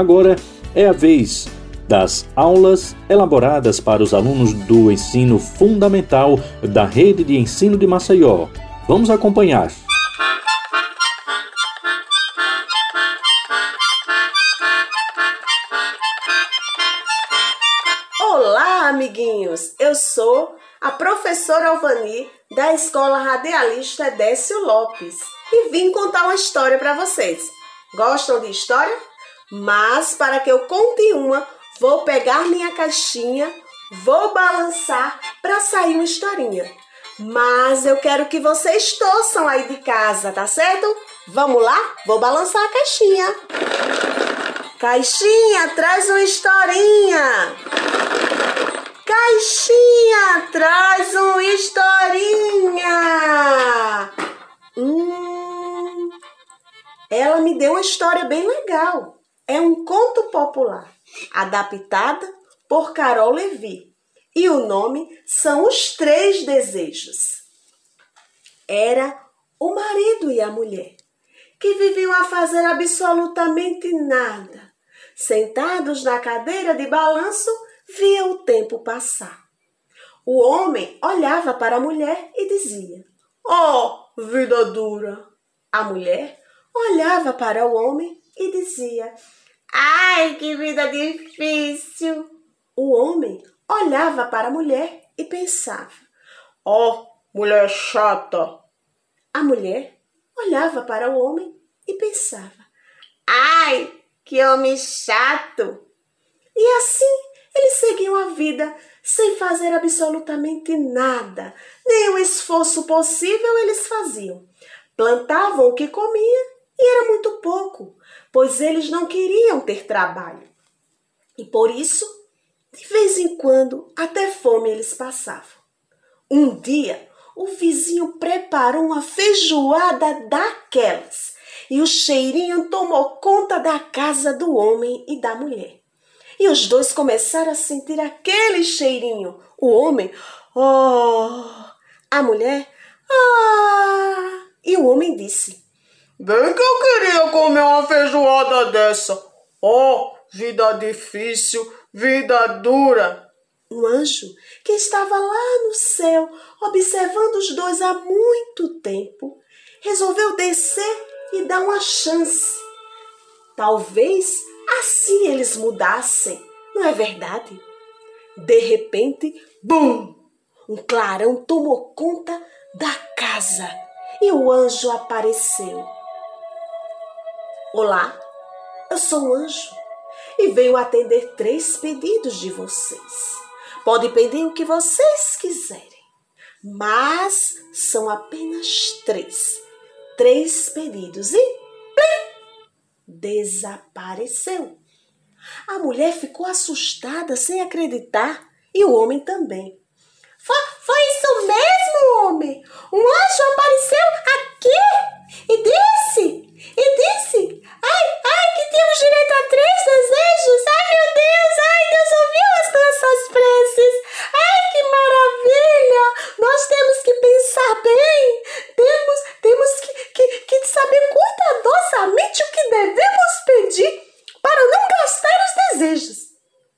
Agora é a vez das aulas elaboradas para os alunos do ensino fundamental da rede de ensino de Maceió. Vamos acompanhar. Olá, amiguinhos! Eu sou a professora Alvani da Escola Radialista Décio Lopes e vim contar uma história para vocês. Gostam de história? Mas para que eu conte uma, vou pegar minha caixinha, vou balançar para sair uma historinha. Mas eu quero que vocês torçam aí de casa, tá certo? Vamos lá? Vou balançar a caixinha. Caixinha, traz uma historinha. Caixinha, traz uma historinha. Hum, ela me deu uma história bem legal. É um conto popular, adaptada por Carol Levi. E o nome são Os Três Desejos. Era o marido e a mulher, que viviam a fazer absolutamente nada. Sentados na cadeira de balanço, via o tempo passar. O homem olhava para a mulher e dizia: Oh, vida dura! A mulher olhava para o homem e dizia: Ai, que vida difícil! O homem olhava para a mulher e pensava: Oh, mulher chata! A mulher olhava para o homem e pensava: Ai, que homem chato! E assim eles seguiam a vida sem fazer absolutamente nada, nem o esforço possível eles faziam. Plantavam o que comiam e era muito pouco, pois eles não queriam ter trabalho. E por isso, de vez em quando, até fome eles passavam. Um dia, o vizinho preparou uma feijoada daquelas e o cheirinho tomou conta da casa do homem e da mulher. E os dois começaram a sentir aquele cheirinho. O homem, oh, a mulher, ah, e o homem disse: Bem que eu queria comer uma feijoada dessa. Oh, vida difícil, vida dura. O anjo, que estava lá no céu, observando os dois há muito tempo, resolveu descer e dar uma chance. Talvez assim eles mudassem, não é verdade? De repente, bum! Um clarão tomou conta da casa e o anjo apareceu. Olá, eu sou um anjo e venho atender três pedidos de vocês. Pode pedir o que vocês quiserem, mas são apenas três. Três pedidos e plim, desapareceu. A mulher ficou assustada sem acreditar e o homem também. Foi, foi isso mesmo, homem? Um anjo apareceu aqui e disse e disse: temos direito a três desejos. Ai, meu Deus, ai, Deus ouviu as nossas preces. Ai, que maravilha! Nós temos que pensar bem, temos, temos que, que, que saber cuidadosamente o que devemos pedir para não gastar os desejos.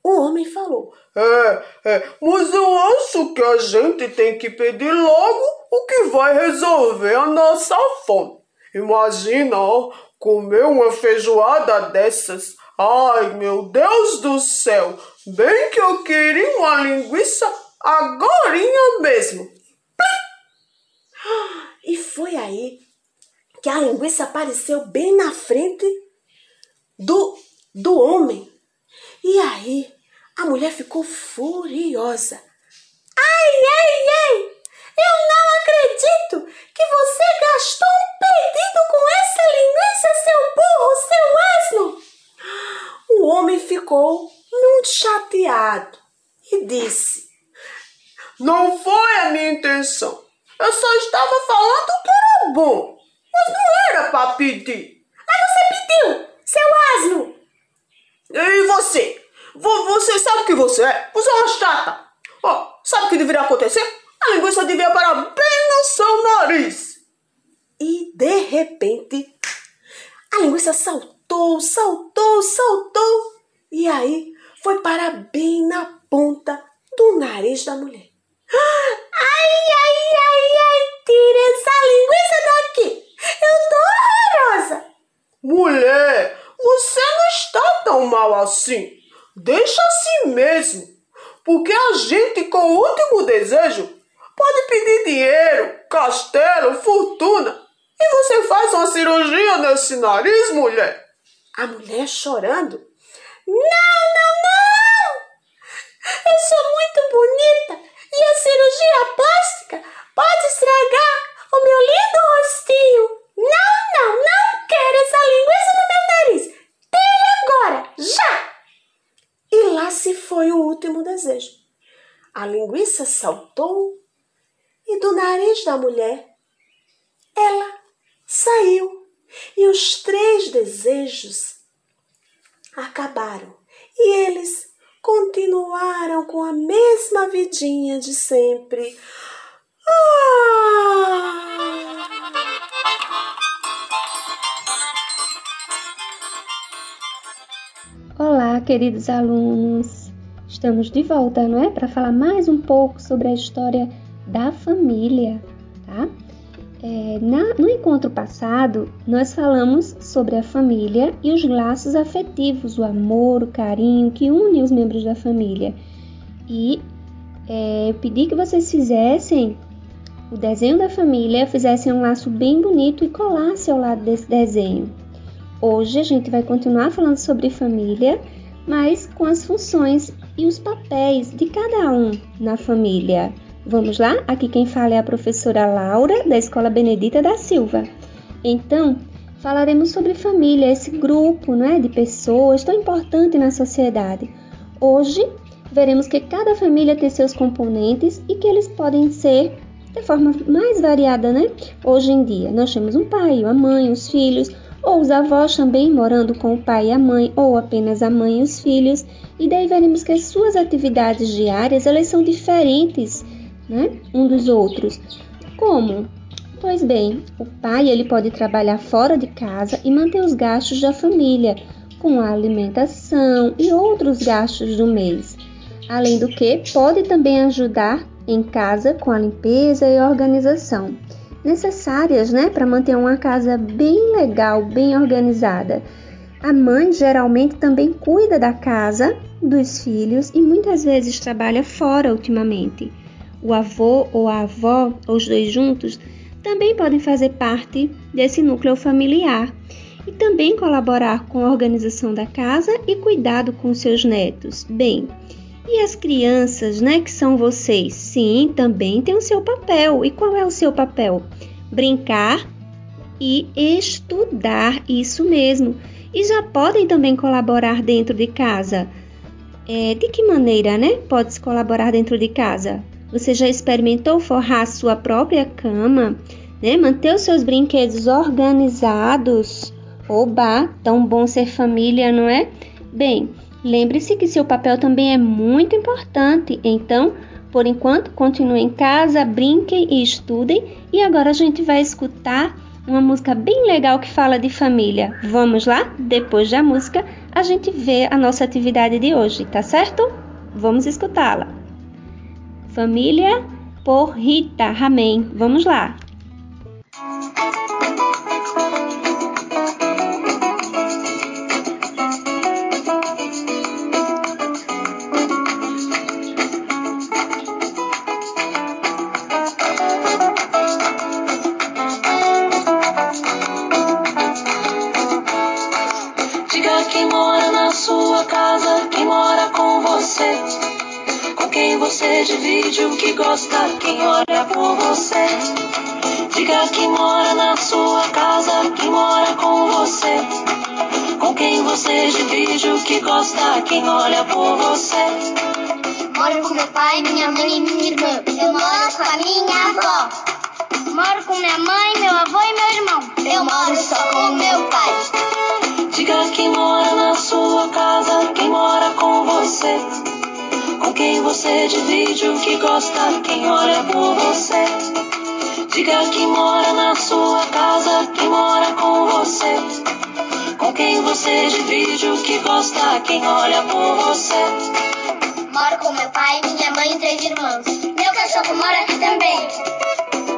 O homem falou: É, é, mas eu acho que a gente tem que pedir logo o que vai resolver a nossa fome. Imagina, ó, comer uma feijoada dessas. Ai, meu Deus do céu! Bem que eu queria uma linguiça agorinha mesmo. E foi aí que a linguiça apareceu bem na frente do, do homem. E aí a mulher ficou furiosa. Ai, ai, ai! Eu não acredito que você gastou um pedido com essa linguiça, seu burro, seu asno! O homem ficou muito chateado e disse: Não foi a minha intenção. Eu só estava falando que era bom, mas não era para pedir. Mas você pediu, seu asno! E você? Você sabe o que você é? Você é uma chata. Oh, sabe o que deveria acontecer? A linguiça devia parar bem no seu nariz. E de repente, a linguiça saltou, saltou, saltou e aí foi parar bem na ponta do nariz da mulher. Ai, ai, ai, ai, tira essa linguiça daqui! Eu tô horrorosa! Mulher, você não está tão mal assim. Deixa assim mesmo. Porque a gente, com o último desejo, pode pedir dinheiro, castelo, fortuna. E você faz uma cirurgia nesse nariz, mulher? A mulher chorando. Não, não, não! Eu sou muito bonita e a cirurgia plástica pode estragar o meu lindo rostinho. Não, não, não quero essa linguiça no meu nariz. Tire agora, já! E lá se foi o último desejo. A linguiça saltou e do nariz da mulher ela saiu e os três desejos acabaram e eles continuaram com a mesma vidinha de sempre. Ah! Olá, queridos alunos! Estamos de volta, não é? Para falar mais um pouco sobre a história da família, tá? É, na, no encontro passado, nós falamos sobre a família e os laços afetivos, o amor, o carinho que unem os membros da família. E é, eu pedi que vocês fizessem o desenho da família, fizessem um laço bem bonito e colassem ao lado desse desenho. Hoje a gente vai continuar falando sobre família, mas com as funções e os papéis de cada um na família. Vamos lá? Aqui quem fala é a professora Laura, da Escola Benedita da Silva. Então, falaremos sobre família, esse grupo não é, de pessoas tão importante na sociedade. Hoje, veremos que cada família tem seus componentes e que eles podem ser de forma mais variada, né? Hoje em dia, nós temos um pai, uma mãe, os filhos, ou os avós também morando com o pai e a mãe, ou apenas a mãe e os filhos. E daí veremos que as suas atividades diárias, elas são diferentes né, um dos outros. Como? Pois bem, o pai ele pode trabalhar fora de casa e manter os gastos da família, com a alimentação e outros gastos do mês. Além do que, pode também ajudar em casa com a limpeza e organização, necessárias né, para manter uma casa bem legal, bem organizada. A mãe geralmente também cuida da casa, dos filhos e muitas vezes trabalha fora ultimamente o avô ou a avó, ou os dois juntos, também podem fazer parte desse núcleo familiar e também colaborar com a organização da casa e cuidado com seus netos. Bem, e as crianças, né, que são vocês? Sim, também têm o seu papel. E qual é o seu papel? Brincar e estudar, isso mesmo. E já podem também colaborar dentro de casa. É, de que maneira, né? Pode-se colaborar dentro de casa? Você já experimentou forrar sua própria cama? Né? Manter os seus brinquedos organizados? Oba, tão bom ser família, não é? Bem, lembre-se que seu papel também é muito importante. Então, por enquanto, continue em casa, brinquem e estudem. E agora a gente vai escutar uma música bem legal que fala de família. Vamos lá? Depois da música, a gente vê a nossa atividade de hoje, tá certo? Vamos escutá-la. Família por Rita Ramen. Vamos lá. O que gosta, quem olha por você. Diga quem mora na sua casa, quem mora com você. Com quem você divide o que gosta, quem olha por você. Moro com meu pai, minha mãe e minha irmã. Eu moro com a minha avó. Moro com minha mãe, meu avô e meu irmão. Eu moro só com meu pai. Diga quem mora na sua casa, quem mora com você. Com quem você divide o que gosta, quem olha por você. Diga quem mora na sua casa, quem mora com você. Com quem você divide o que gosta, quem olha por você. Moro com meu pai, minha mãe e três irmãos. Meu cachorro mora aqui também.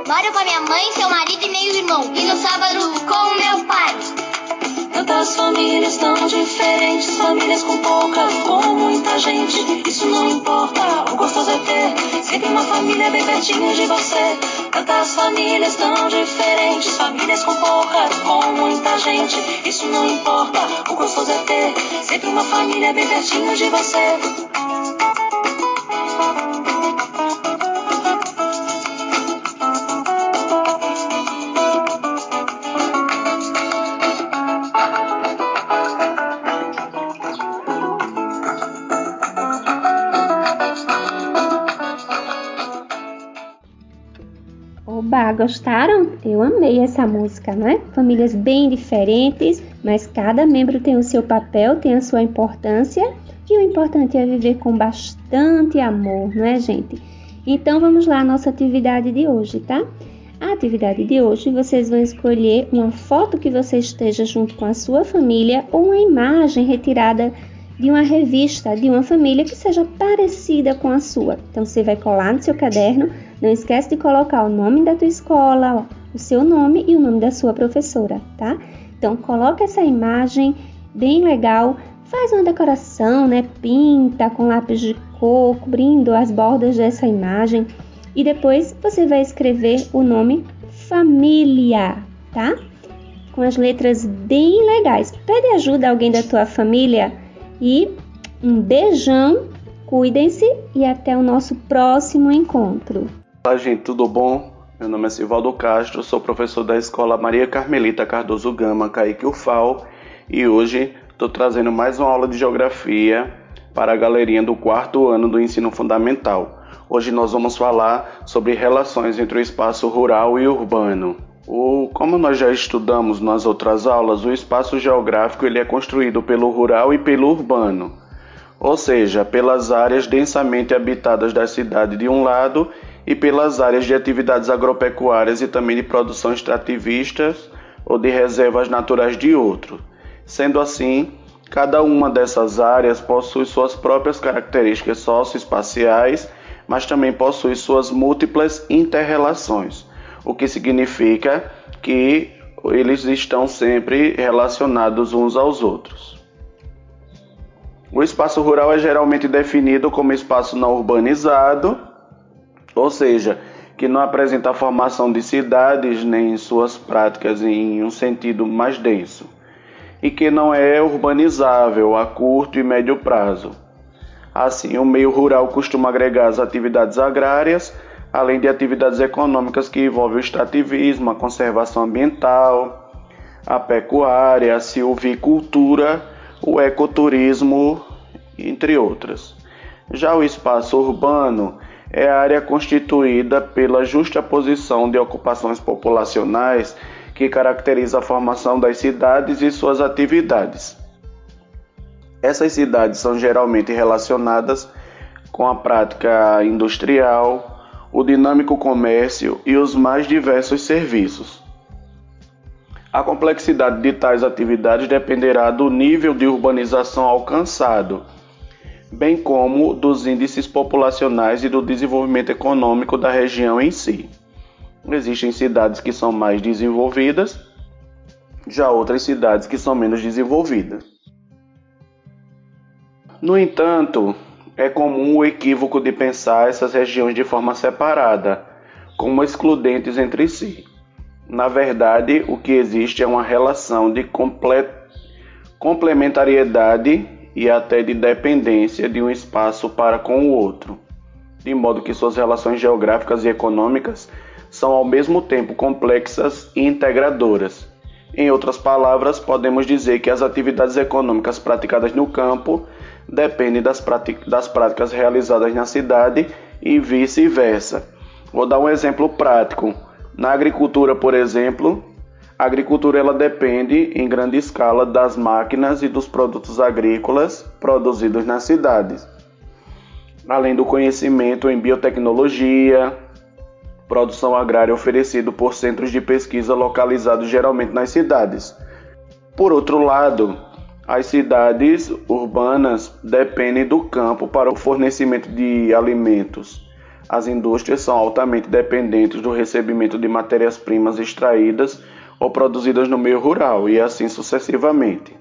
Moro com a minha mãe, seu marido e meu irmão. E no sábado com meu pai. Tantas famílias tão diferentes, famílias com pouca, com muita gente. Isso não importa, o gostoso é ter sempre uma família bem pertinho de você. Tantas famílias tão diferentes, famílias com pouca, com muita gente. Isso não importa, o gostoso é ter sempre uma família bem pertinho de você. Gostaram? Eu amei essa música, não é? Famílias bem diferentes, mas cada membro tem o seu papel, tem a sua importância, e o importante é viver com bastante amor, não é, gente? Então vamos lá à nossa atividade de hoje, tá? A atividade de hoje vocês vão escolher uma foto que você esteja junto com a sua família ou uma imagem retirada de uma revista de uma família que seja parecida com a sua. Então você vai colar no seu caderno, não esquece de colocar o nome da tua escola, o seu nome e o nome da sua professora, tá? Então coloca essa imagem bem legal, faz uma decoração, né? Pinta com lápis de cor, cobrindo as bordas dessa imagem e depois você vai escrever o nome família, tá? Com as letras bem legais. Pede ajuda a alguém da tua família e um beijão, cuidem-se e até o nosso próximo encontro. Olá, gente, tudo bom? Meu nome é Silvaldo Castro, sou professor da Escola Maria Carmelita Cardoso Gama, Caíque UFAL, e hoje estou trazendo mais uma aula de Geografia para a galerinha do quarto ano do ensino fundamental. Hoje nós vamos falar sobre relações entre o espaço rural e urbano. O, como nós já estudamos nas outras aulas, o espaço geográfico ele é construído pelo rural e pelo urbano, ou seja, pelas áreas densamente habitadas da cidade de um lado e pelas áreas de atividades agropecuárias e também de produção extrativistas ou de reservas naturais de outro. Sendo assim, cada uma dessas áreas possui suas próprias características socioespaciais, mas também possui suas múltiplas interrelações o que significa que eles estão sempre relacionados uns aos outros. O espaço rural é geralmente definido como espaço não urbanizado, ou seja, que não apresenta a formação de cidades nem suas práticas em um sentido mais denso, e que não é urbanizável a curto e médio prazo. Assim, o meio rural costuma agregar as atividades agrárias além de atividades econômicas que envolvem o extrativismo, a conservação ambiental, a pecuária, a silvicultura, o ecoturismo, entre outras. Já o espaço urbano é a área constituída pela justa posição de ocupações populacionais que caracteriza a formação das cidades e suas atividades. Essas cidades são geralmente relacionadas com a prática industrial, o dinâmico comércio e os mais diversos serviços. A complexidade de tais atividades dependerá do nível de urbanização alcançado, bem como dos índices populacionais e do desenvolvimento econômico da região em si. Existem cidades que são mais desenvolvidas, já outras cidades que são menos desenvolvidas. No entanto, é comum o equívoco de pensar essas regiões de forma separada, como excludentes entre si. Na verdade, o que existe é uma relação de complementariedade e até de dependência de um espaço para com o outro, de modo que suas relações geográficas e econômicas são ao mesmo tempo complexas e integradoras. Em outras palavras, podemos dizer que as atividades econômicas praticadas no campo depende das, das práticas realizadas na cidade e vice-versa. Vou dar um exemplo prático. Na agricultura, por exemplo, a agricultura ela depende em grande escala das máquinas e dos produtos agrícolas produzidos nas cidades. Além do conhecimento em biotecnologia, produção agrária oferecido por centros de pesquisa localizados geralmente nas cidades. Por outro lado, as cidades urbanas dependem do campo para o fornecimento de alimentos. As indústrias são altamente dependentes do recebimento de matérias-primas extraídas ou produzidas no meio rural e assim sucessivamente.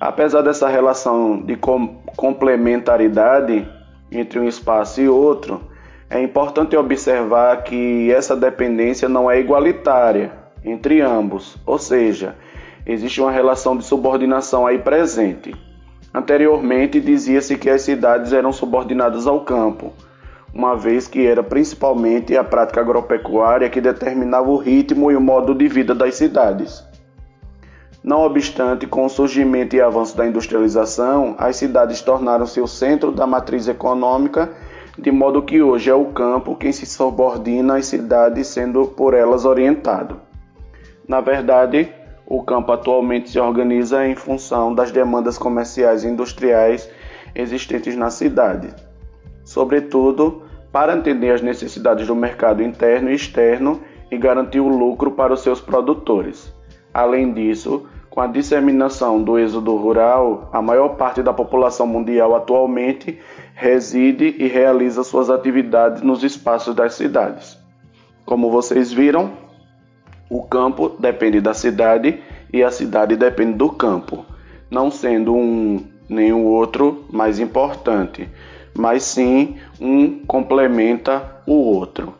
Apesar dessa relação de com complementaridade entre um espaço e outro, é importante observar que essa dependência não é igualitária entre ambos, ou seja, existe uma relação de subordinação aí presente. Anteriormente dizia-se que as cidades eram subordinadas ao campo, uma vez que era principalmente a prática agropecuária que determinava o ritmo e o modo de vida das cidades. Não obstante, com o surgimento e avanço da industrialização, as cidades tornaram-se o centro da matriz econômica, de modo que hoje é o campo quem se subordina às cidades, sendo por elas orientado. Na verdade, o campo atualmente se organiza em função das demandas comerciais e industriais existentes na cidade sobretudo para entender as necessidades do mercado interno e externo e garantir o lucro para os seus produtores. Além disso, com a disseminação do êxodo rural, a maior parte da população mundial atualmente reside e realiza suas atividades nos espaços das cidades. Como vocês viram, o campo depende da cidade e a cidade depende do campo, não sendo um nem o outro mais importante mas sim um complementa o outro.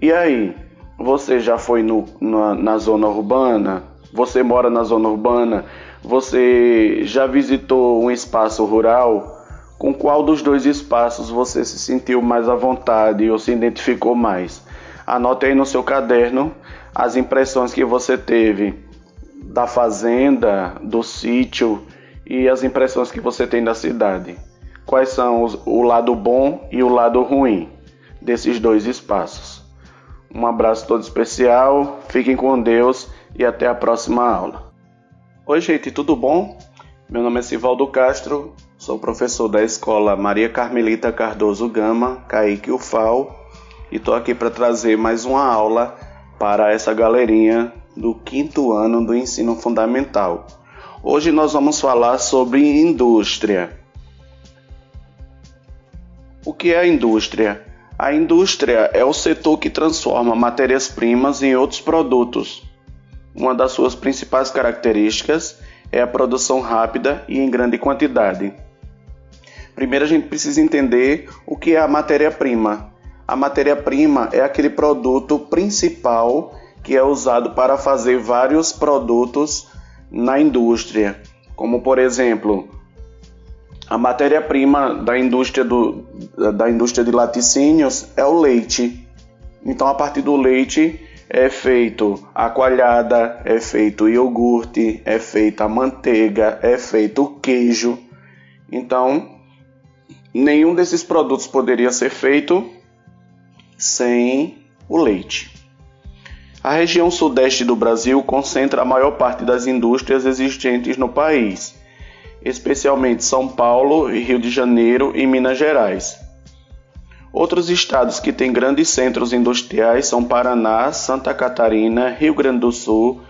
E aí, você já foi no, na, na zona urbana? Você mora na zona urbana? Você já visitou um espaço rural? Com qual dos dois espaços você se sentiu mais à vontade ou se identificou mais? Anote aí no seu caderno as impressões que você teve da fazenda, do sítio e as impressões que você tem da cidade quais são os, o lado bom e o lado ruim desses dois espaços. Um abraço todo especial, fiquem com Deus e até a próxima aula. Oi, gente, tudo bom? Meu nome é Sivaldo Castro, sou professor da escola Maria Carmelita Cardoso Gama, Kaique UFAL, e estou aqui para trazer mais uma aula para essa galerinha do quinto ano do ensino fundamental. Hoje nós vamos falar sobre indústria. O que é a indústria? A indústria é o setor que transforma matérias-primas em outros produtos. Uma das suas principais características é a produção rápida e em grande quantidade. Primeiro a gente precisa entender o que é a matéria-prima. A matéria-prima é aquele produto principal que é usado para fazer vários produtos na indústria, como por exemplo, a matéria-prima da indústria do, da indústria de laticínios é o leite. Então, a partir do leite é feito a coalhada, é feito iogurte, é feita a manteiga, é feito o queijo. Então, nenhum desses produtos poderia ser feito sem o leite. A região sudeste do Brasil concentra a maior parte das indústrias existentes no país especialmente São Paulo, Rio de Janeiro e Minas Gerais. Outros estados que têm grandes centros industriais são Paraná, Santa Catarina, Rio Grande do Sul,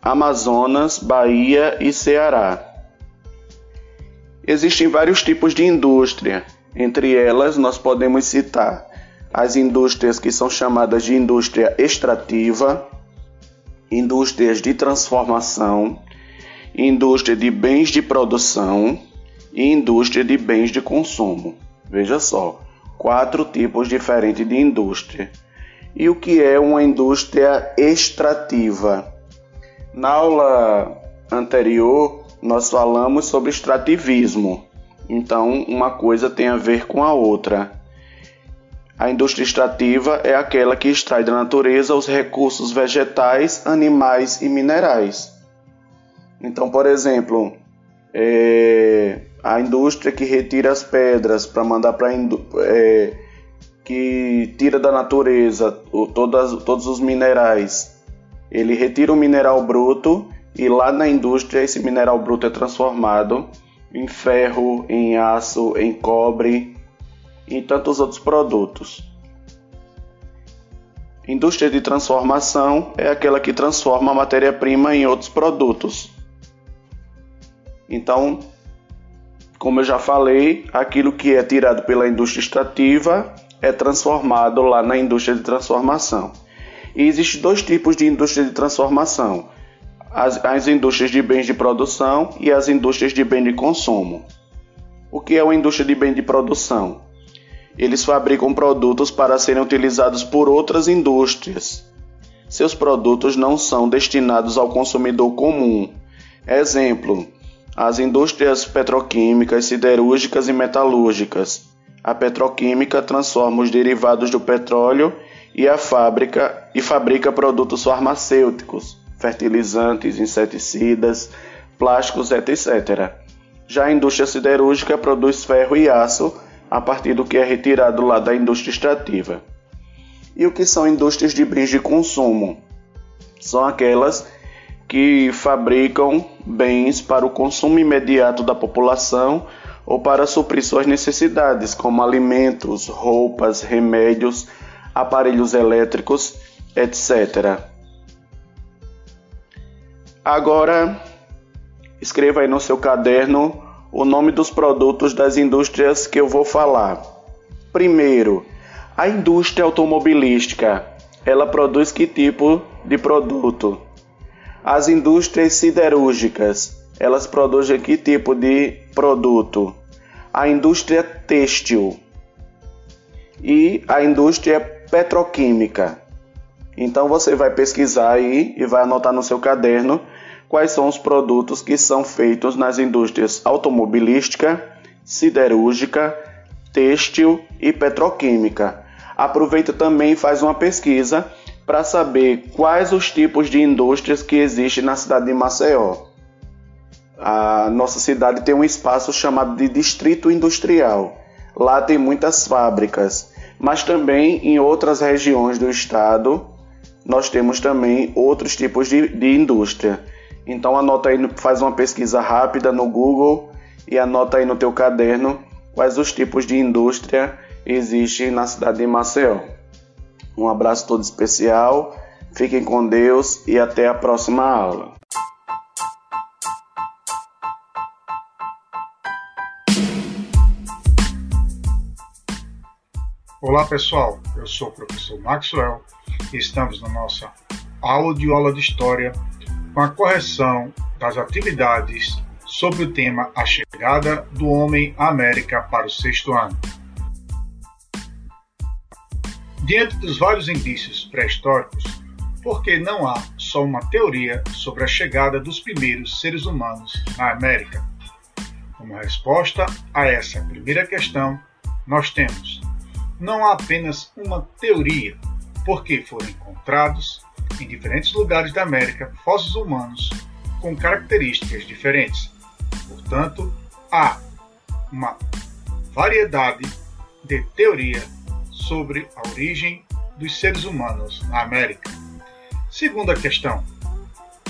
Amazonas, Bahia e Ceará. Existem vários tipos de indústria. Entre elas, nós podemos citar as indústrias que são chamadas de indústria extrativa, indústrias de transformação, indústria de bens de produção e indústria de bens de consumo. Veja só, quatro tipos diferentes de indústria. E o que é uma indústria extrativa? Na aula anterior, nós falamos sobre extrativismo. Então, uma coisa tem a ver com a outra. A indústria extrativa é aquela que extrai da natureza os recursos vegetais, animais e minerais. Então, por exemplo, é, a indústria que retira as pedras para mandar para é, que tira da natureza o, todas, todos os minerais, ele retira o mineral bruto e lá na indústria esse mineral bruto é transformado em ferro, em aço, em cobre e tantos outros produtos. Indústria de transformação é aquela que transforma a matéria-prima em outros produtos. Então, como eu já falei, aquilo que é tirado pela indústria extrativa é transformado lá na indústria de transformação. E existem dois tipos de indústria de transformação: as, as indústrias de bens de produção e as indústrias de bem de consumo. O que é uma indústria de bem de produção? Eles fabricam produtos para serem utilizados por outras indústrias. Seus produtos não são destinados ao consumidor comum. Exemplo: as indústrias petroquímicas, siderúrgicas e metalúrgicas. A petroquímica transforma os derivados do petróleo e a fábrica e fabrica produtos farmacêuticos, fertilizantes, inseticidas, plásticos, etc. Já a indústria siderúrgica produz ferro e aço a partir do que é retirado lá da indústria extrativa. E o que são indústrias de bens de consumo? São aquelas que fabricam bens para o consumo imediato da população ou para suprir suas necessidades, como alimentos, roupas, remédios, aparelhos elétricos, etc. Agora, escreva aí no seu caderno o nome dos produtos das indústrias que eu vou falar. Primeiro, a indústria automobilística. Ela produz que tipo de produto? As indústrias siderúrgicas. Elas produzem que tipo de produto? A indústria têxtil e a indústria petroquímica. Então você vai pesquisar aí e vai anotar no seu caderno quais são os produtos que são feitos nas indústrias automobilística, siderúrgica, têxtil e petroquímica. Aproveita também e faz uma pesquisa para saber quais os tipos de indústrias que existem na cidade de Maceió. A nossa cidade tem um espaço chamado de Distrito Industrial. Lá tem muitas fábricas, mas também em outras regiões do estado nós temos também outros tipos de, de indústria. Então anota aí, faz uma pesquisa rápida no Google e anota aí no teu caderno quais os tipos de indústria existem na cidade de Maceió. Um abraço todo especial, fiquem com Deus e até a próxima aula. Olá pessoal, eu sou o professor Maxwell e estamos na nossa aula de História com a correção das atividades sobre o tema A Chegada do Homem à América para o sexto ano. Diante dos vários indícios pré-históricos, por que não há só uma teoria sobre a chegada dos primeiros seres humanos na América? Como resposta a essa primeira questão, nós temos não há apenas uma teoria, porque foram encontrados em diferentes lugares da América fósseis humanos com características diferentes. Portanto, há uma variedade de teoria sobre a origem dos seres humanos na América. Segunda questão: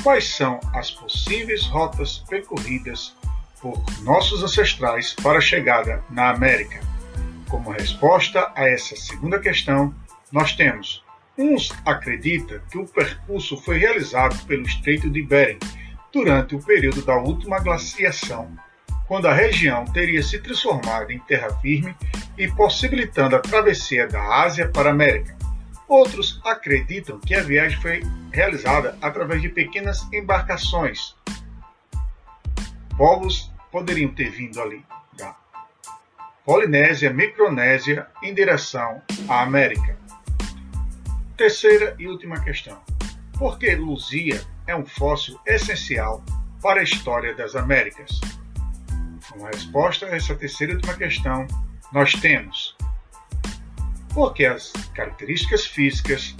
quais são as possíveis rotas percorridas por nossos ancestrais para a chegada na América? Como resposta a essa segunda questão, nós temos Uns acreditam que o percurso foi realizado pelo Estreito de Bering durante o período da última glaciação, quando a região teria se transformado em terra firme e possibilitando a travessia da Ásia para a América. Outros acreditam que a viagem foi realizada através de pequenas embarcações. Povos poderiam ter vindo ali Polinésia, Micronésia em direção à América. Terceira e última questão. Por que Luzia é um fóssil essencial para a história das Américas? Como resposta a essa terceira e última questão, nós temos porque as características físicas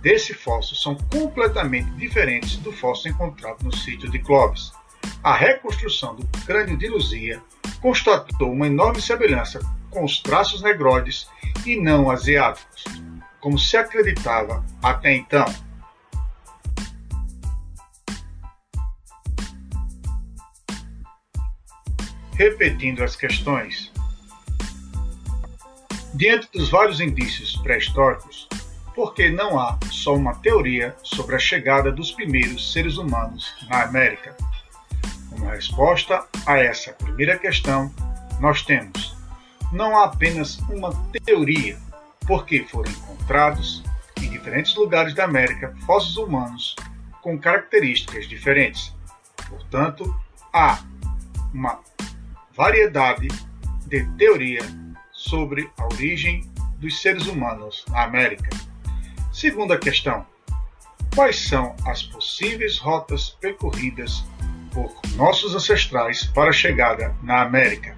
desse fóssil são completamente diferentes do fóssil encontrado no sítio de Clovis. A reconstrução do crânio de Luzia constatou uma enorme semelhança com os traços negroides e não asiáticos como se acreditava até então. Repetindo as questões. Diante dos vários indícios pré-históricos, porque não há só uma teoria sobre a chegada dos primeiros seres humanos na América. Como resposta a essa primeira questão, nós temos não há apenas uma teoria, porque foram encontrados em diferentes lugares da América fósseis humanos com características diferentes. Portanto, há uma variedade de teoria sobre a origem dos seres humanos na América. Segunda questão: quais são as possíveis rotas percorridas por nossos ancestrais para a chegada na América?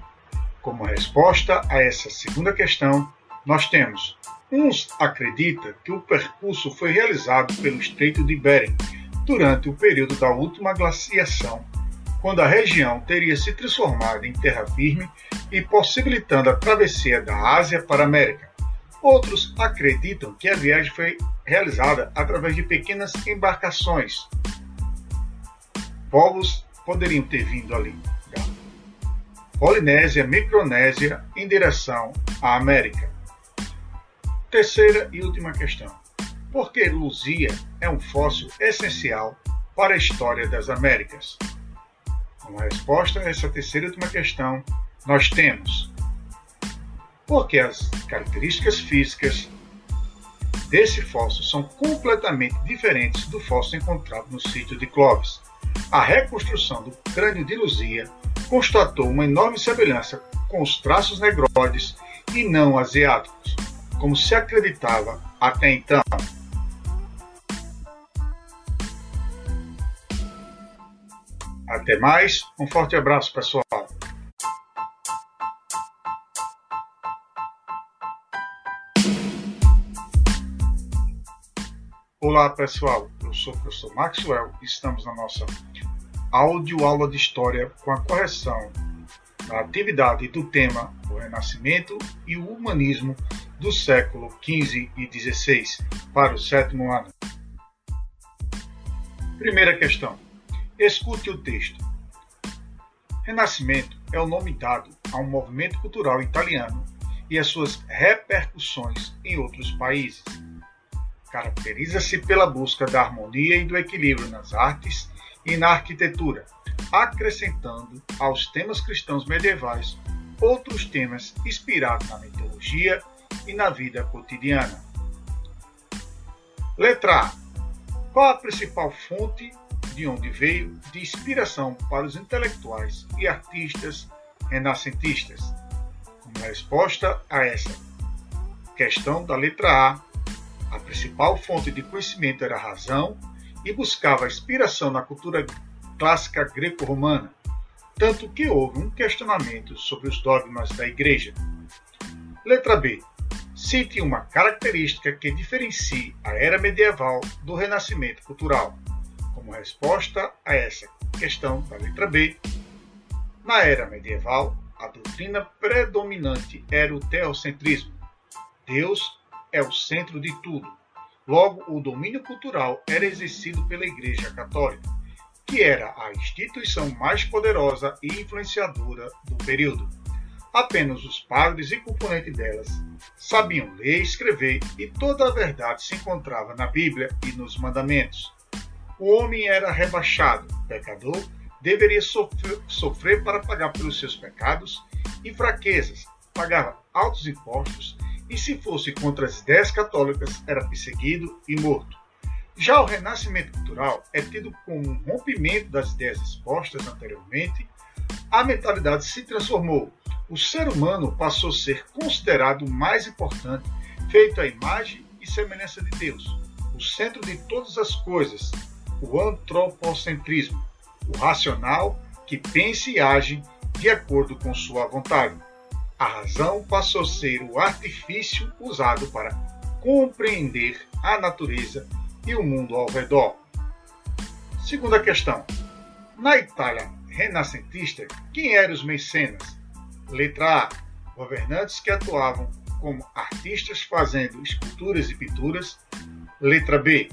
Como resposta a essa segunda questão, nós temos uns acreditam que o percurso foi realizado pelo Estreito de Bering durante o período da última glaciação, quando a região teria se transformado em terra firme e possibilitando a travessia da Ásia para a América. Outros acreditam que a viagem foi realizada através de pequenas embarcações. Povos poderiam ter vindo ali Polinésia, Micronésia, em direção à América. Terceira e última questão. Por que Luzia é um fóssil essencial para a história das Américas? Como resposta a essa terceira e última questão, nós temos porque as características físicas desse fóssil são completamente diferentes do fóssil encontrado no sítio de Clovis. A reconstrução do crânio de Luzia constatou uma enorme semelhança com os traços negroides e não asiáticos, como se acreditava até então. Até mais, um forte abraço, pessoal. Olá pessoal, eu sou o professor Maxwell e estamos na nossa áudio aula de História com a correção da atividade do tema o Renascimento e o Humanismo do século XV e XVI para o sétimo ano. Primeira questão. Escute o texto. Renascimento é o nome dado a um movimento cultural italiano e as suas repercussões em outros países Caracteriza-se pela busca da harmonia e do equilíbrio nas artes e na arquitetura, acrescentando aos temas cristãos medievais outros temas inspirados na mitologia e na vida cotidiana. Letra A. Qual a principal fonte de onde veio de inspiração para os intelectuais e artistas renascentistas? Como resposta a essa questão da letra A, a principal fonte de conhecimento era a razão e buscava inspiração na cultura clássica greco-romana, tanto que houve um questionamento sobre os dogmas da Igreja. Letra B. Cite uma característica que diferencie a era medieval do renascimento cultural. Como resposta a essa questão da letra B, na era medieval, a doutrina predominante era o teocentrismo. Deus é o centro de tudo. Logo, o domínio cultural era exercido pela Igreja Católica, que era a instituição mais poderosa e influenciadora do período. Apenas os padres e componentes delas sabiam ler e escrever, e toda a verdade se encontrava na Bíblia e nos mandamentos. O homem era rebaixado, pecador, deveria sofrer, sofrer para pagar pelos seus pecados e fraquezas, pagava altos impostos e, se fosse contra as ideias católicas, era perseguido e morto. Já o renascimento cultural é tido como um rompimento das ideias expostas anteriormente. A mentalidade se transformou. O ser humano passou a ser considerado o mais importante, feito à imagem e semelhança de Deus, o centro de todas as coisas, o antropocentrismo, o racional que pensa e age de acordo com sua vontade. A razão passou a ser o artifício usado para compreender a natureza e o mundo ao redor. Segunda questão. Na Itália renascentista, quem eram os mecenas? Letra A. Governantes que atuavam como artistas fazendo esculturas e pinturas. Letra B.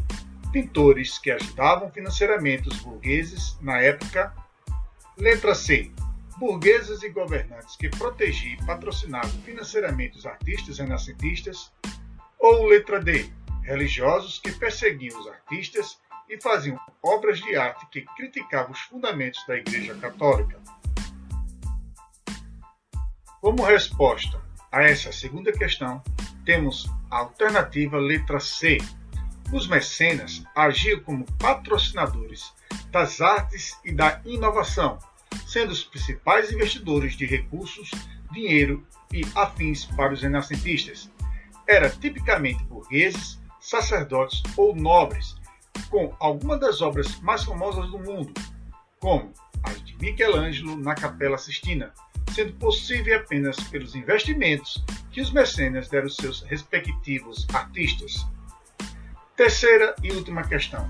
Pintores que ajudavam financeiramente os burgueses na época. Letra C burgueses e governantes que protegiam e patrocinavam financeiramente os artistas renascentistas, ou letra D, religiosos que perseguiam os artistas e faziam obras de arte que criticavam os fundamentos da Igreja Católica. Como resposta a essa segunda questão, temos a alternativa letra C. Os mecenas agiam como patrocinadores das artes e da inovação, sendo os principais investidores de recursos, dinheiro e afins para os renascentistas. Eram tipicamente burgueses, sacerdotes ou nobres, com algumas das obras mais famosas do mundo, como as de Michelangelo na Capela Sistina, sendo possível apenas pelos investimentos que os mecenas deram aos seus respectivos artistas. Terceira e última questão.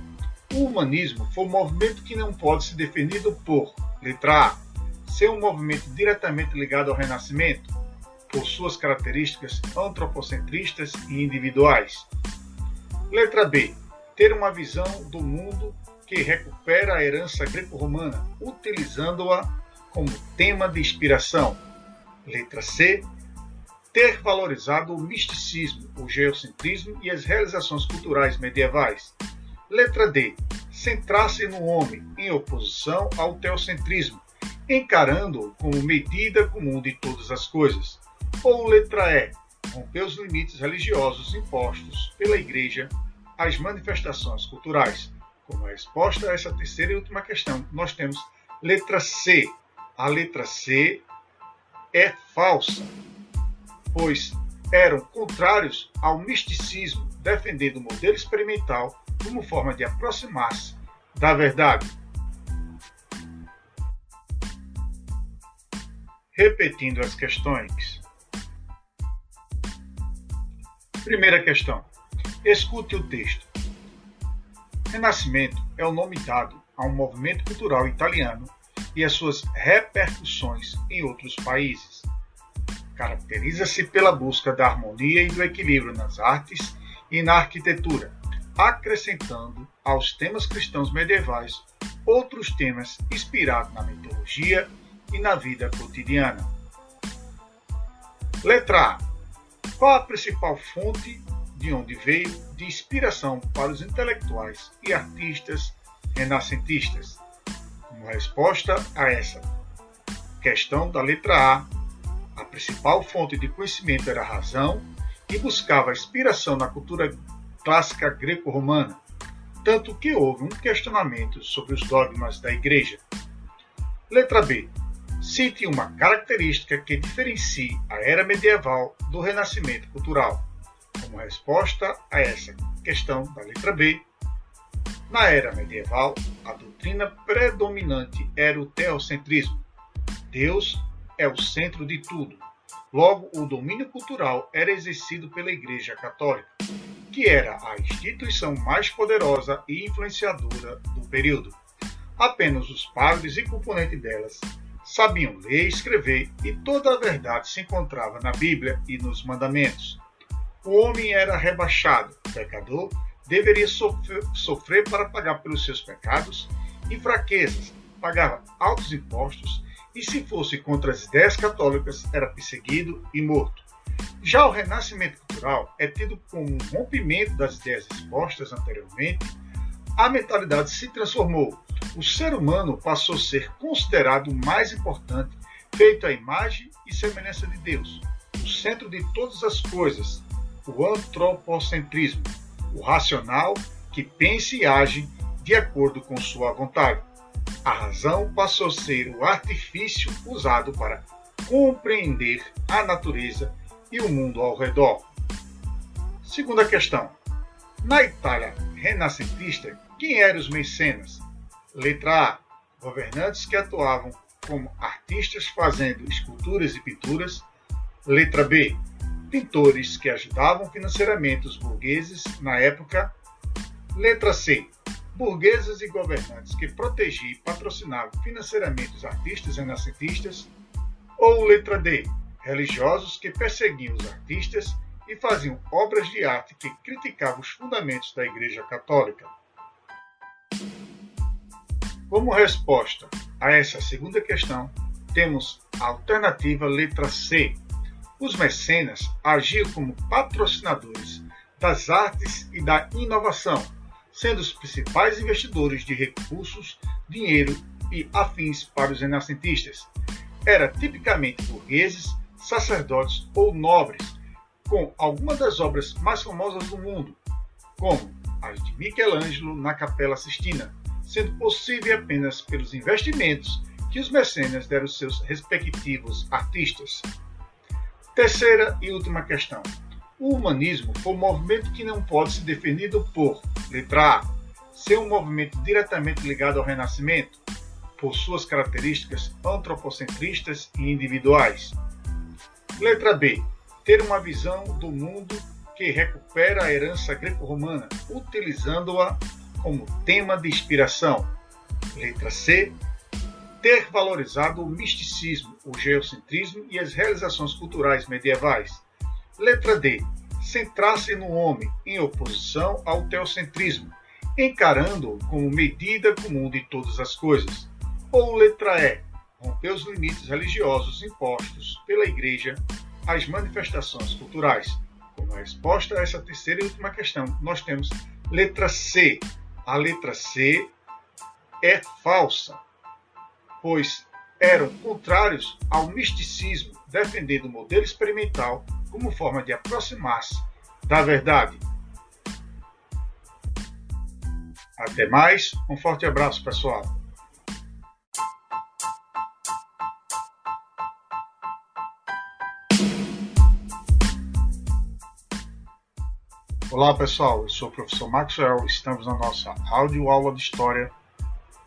O humanismo foi um movimento que não pode ser definido por, letra A, ser um movimento diretamente ligado ao Renascimento, por suas características antropocentristas e individuais. Letra B, ter uma visão do mundo que recupera a herança greco-romana, utilizando-a como tema de inspiração. Letra C. Ter valorizado o misticismo, o geocentrismo e as realizações culturais medievais. Letra D. Centrar-se no homem, em oposição ao teocentrismo, encarando-o como medida comum de todas as coisas. Ou letra E. Romper os limites religiosos impostos pela Igreja às manifestações culturais. Como resposta a essa terceira e última questão, nós temos letra C. A letra C é falsa, pois eram contrários ao misticismo, defendendo o modelo experimental como forma de aproximar-se da verdade. Repetindo as questões. Primeira questão. Escute o texto. Renascimento é o nome dado a um movimento cultural italiano e as suas repercussões em outros países. Caracteriza-se pela busca da harmonia e do equilíbrio nas artes e na arquitetura, acrescentando aos temas cristãos medievais outros temas inspirados na mitologia e na vida cotidiana. Letra A. Qual a principal fonte de onde veio de inspiração para os intelectuais e artistas renascentistas. Como resposta a essa questão da letra A, a principal fonte de conhecimento era a razão e buscava inspiração na cultura clássica greco-romana, tanto que houve um questionamento sobre os dogmas da Igreja. Letra B. Cite uma característica que diferencie a era medieval do renascimento cultural. Como resposta a essa questão da letra B, na era medieval, a doutrina predominante era o teocentrismo. Deus é o centro de tudo. Logo, o domínio cultural era exercido pela Igreja Católica, que era a instituição mais poderosa e influenciadora do período. Apenas os padres e componentes delas sabiam ler e escrever, e toda a verdade se encontrava na Bíblia e nos mandamentos. O homem era rebaixado, pecador, deveria sofrer, sofrer para pagar pelos seus pecados e fraquezas, pagava altos impostos e, se fosse contra as ideias católicas, era perseguido e morto. Já o renascimento cultural é tido como um rompimento das ideias expostas anteriormente. A mentalidade se transformou. O ser humano passou a ser considerado o mais importante, feito à imagem e semelhança de Deus, o centro de todas as coisas, o antropocentrismo, o racional que pensa e age de acordo com sua vontade. A razão passou a ser o artifício usado para compreender a natureza e o mundo ao redor. Segunda questão. Na Itália renascentista, quem eram os mecenas? Letra A. Governantes que atuavam como artistas fazendo esculturas e pinturas. Letra B pintores que ajudavam financeiramente os burgueses na época. Letra C. Burgueses e governantes que protegiam e patrocinavam financeiramente os artistas renascentistas. Ou letra D. Religiosos que perseguiam os artistas e faziam obras de arte que criticavam os fundamentos da Igreja Católica. Como resposta a essa segunda questão, temos a alternativa letra C, os mecenas agiam como patrocinadores das artes e da inovação, sendo os principais investidores de recursos, dinheiro e afins para os renascentistas. Era tipicamente burgueses, sacerdotes ou nobres, com algumas das obras mais famosas do mundo, como as de Michelangelo na Capela Sistina, sendo possível apenas pelos investimentos que os mecenas deram aos seus respectivos artistas. Terceira e última questão. O humanismo foi um movimento que não pode ser definido por, letra A, ser um movimento diretamente ligado ao Renascimento, por suas características antropocentristas e individuais. Letra B, ter uma visão do mundo que recupera a herança greco-romana, utilizando-a como tema de inspiração. Letra C. Ter valorizado o misticismo, o geocentrismo e as realizações culturais medievais. Letra D. Centrar-se no homem, em oposição ao teocentrismo, encarando-o como medida comum de todas as coisas. Ou letra E. Romper os limites religiosos impostos pela Igreja às manifestações culturais como resposta a essa terceira e última questão, nós temos letra C. A letra C é falsa, pois eram contrários ao misticismo, defendendo o modelo experimental como forma de aproximar-se da verdade. Até mais, um forte abraço, pessoal. Olá pessoal, eu sou o professor Maxwell. Estamos na nossa áudio aula de História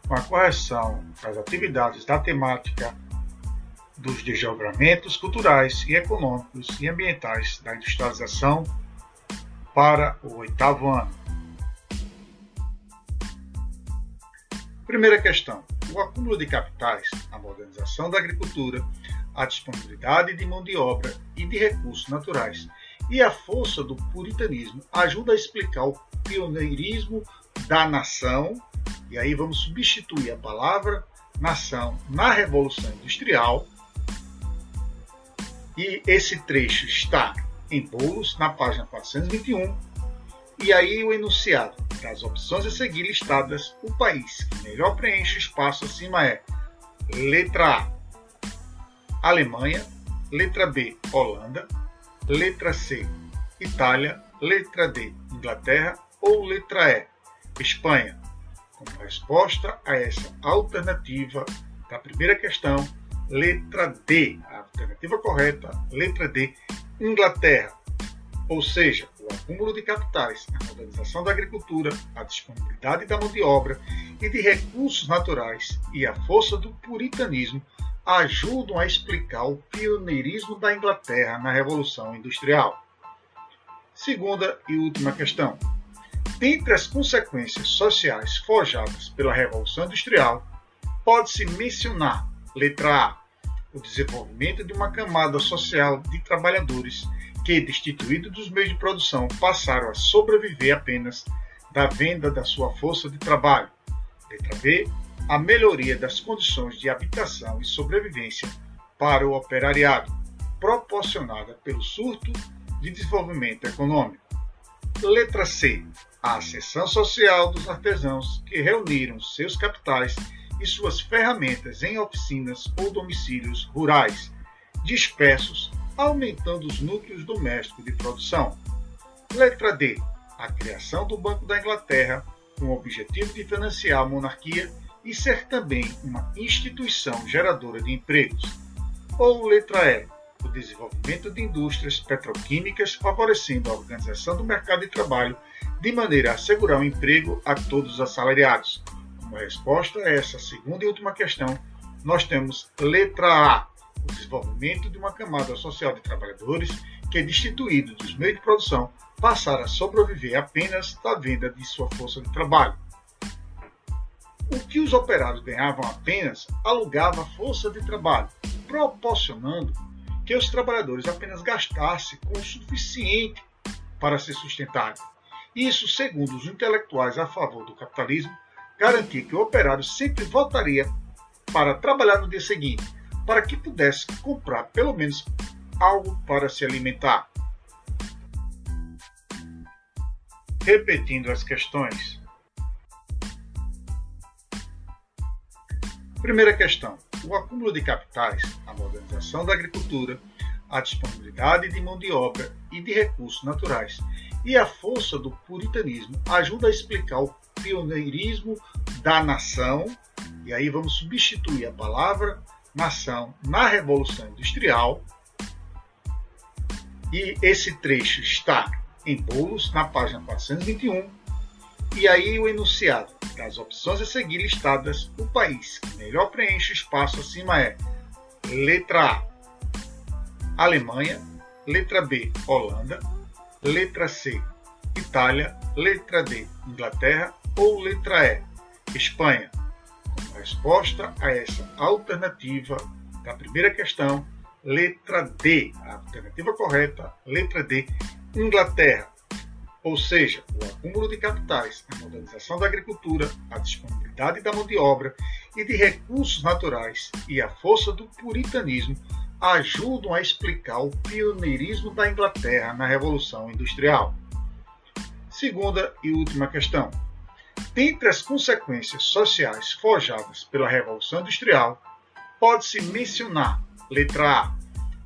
com a correção das atividades da temática dos desdobramentos culturais e econômicos e ambientais da industrialização para o oitavo ano. Primeira questão: o acúmulo de capitais, a modernização da agricultura, a disponibilidade de mão de obra e de recursos naturais e a força do puritanismo ajuda a explicar o pioneirismo da nação, e aí vamos substituir a palavra nação na Revolução Industrial. E esse trecho está em bolos, na página 421. E aí o enunciado das opções a seguir listadas, o país que melhor preenche o espaço acima é letra A, Alemanha, letra B, Holanda, letra C, Itália, letra D, Inglaterra ou letra E, Espanha. Como resposta a essa alternativa da primeira questão, letra D, a alternativa correta, letra D, Inglaterra. Ou seja, o acúmulo de capitais, a modernização da agricultura, a disponibilidade da mão de obra e de recursos naturais e a força do puritanismo ajudam a explicar o pioneirismo da Inglaterra na Revolução Industrial. Segunda e última questão. Dentre as consequências sociais forjadas pela Revolução Industrial, pode-se mencionar, letra A, o desenvolvimento de uma camada social de trabalhadores que, destituídos dos meios de produção, passaram a sobreviver apenas da venda da sua força de trabalho. Letra B, a melhoria das condições de habitação e sobrevivência para o operariado, proporcionada pelo surto de desenvolvimento econômico. Letra C. A ascensão social dos artesãos que reuniram seus capitais e suas ferramentas em oficinas ou domicílios rurais, dispersos, aumentando os núcleos domésticos de produção. Letra D. A criação do Banco da Inglaterra, com o objetivo de financiar a monarquia e ser também uma instituição geradora de empregos. Ou letra E, o desenvolvimento de indústrias petroquímicas favorecendo a organização do mercado de trabalho de maneira a assegurar o um emprego a todos os assalariados. Como resposta a essa segunda e última questão, nós temos letra A, o desenvolvimento de uma camada social de trabalhadores que, destituído dos meios de produção, passaram a sobreviver apenas da venda de sua força de trabalho. O que os operários ganhavam apenas alugava força de trabalho, proporcionando que os trabalhadores apenas gastassem com o suficiente para se sustentarem. Isso, segundo os intelectuais a favor do capitalismo, garantia que o operário sempre voltaria para trabalhar no dia seguinte, para que pudesse comprar pelo menos algo para se alimentar. Repetindo as questões. Primeira questão: o acúmulo de capitais, a modernização da agricultura, a disponibilidade de mão de obra e de recursos naturais e a força do puritanismo ajuda a explicar o pioneirismo da nação, e aí vamos substituir a palavra nação na Revolução Industrial. E esse trecho está em bolos, na página 421. E aí o enunciado das opções a seguir listadas, o país que melhor preenche o espaço acima é letra A, Alemanha, letra B, Holanda, letra C, Itália, letra D, Inglaterra ou letra E, Espanha. Como resposta a essa alternativa da primeira questão, letra D, a alternativa correta, letra D, Inglaterra. Ou seja, o acúmulo de capitais, a modernização da agricultura, a disponibilidade da mão de obra e de recursos naturais e a força do puritanismo ajudam a explicar o pioneirismo da Inglaterra na Revolução Industrial. Segunda e última questão. Dentre as consequências sociais forjadas pela Revolução Industrial, pode-se mencionar, letra A,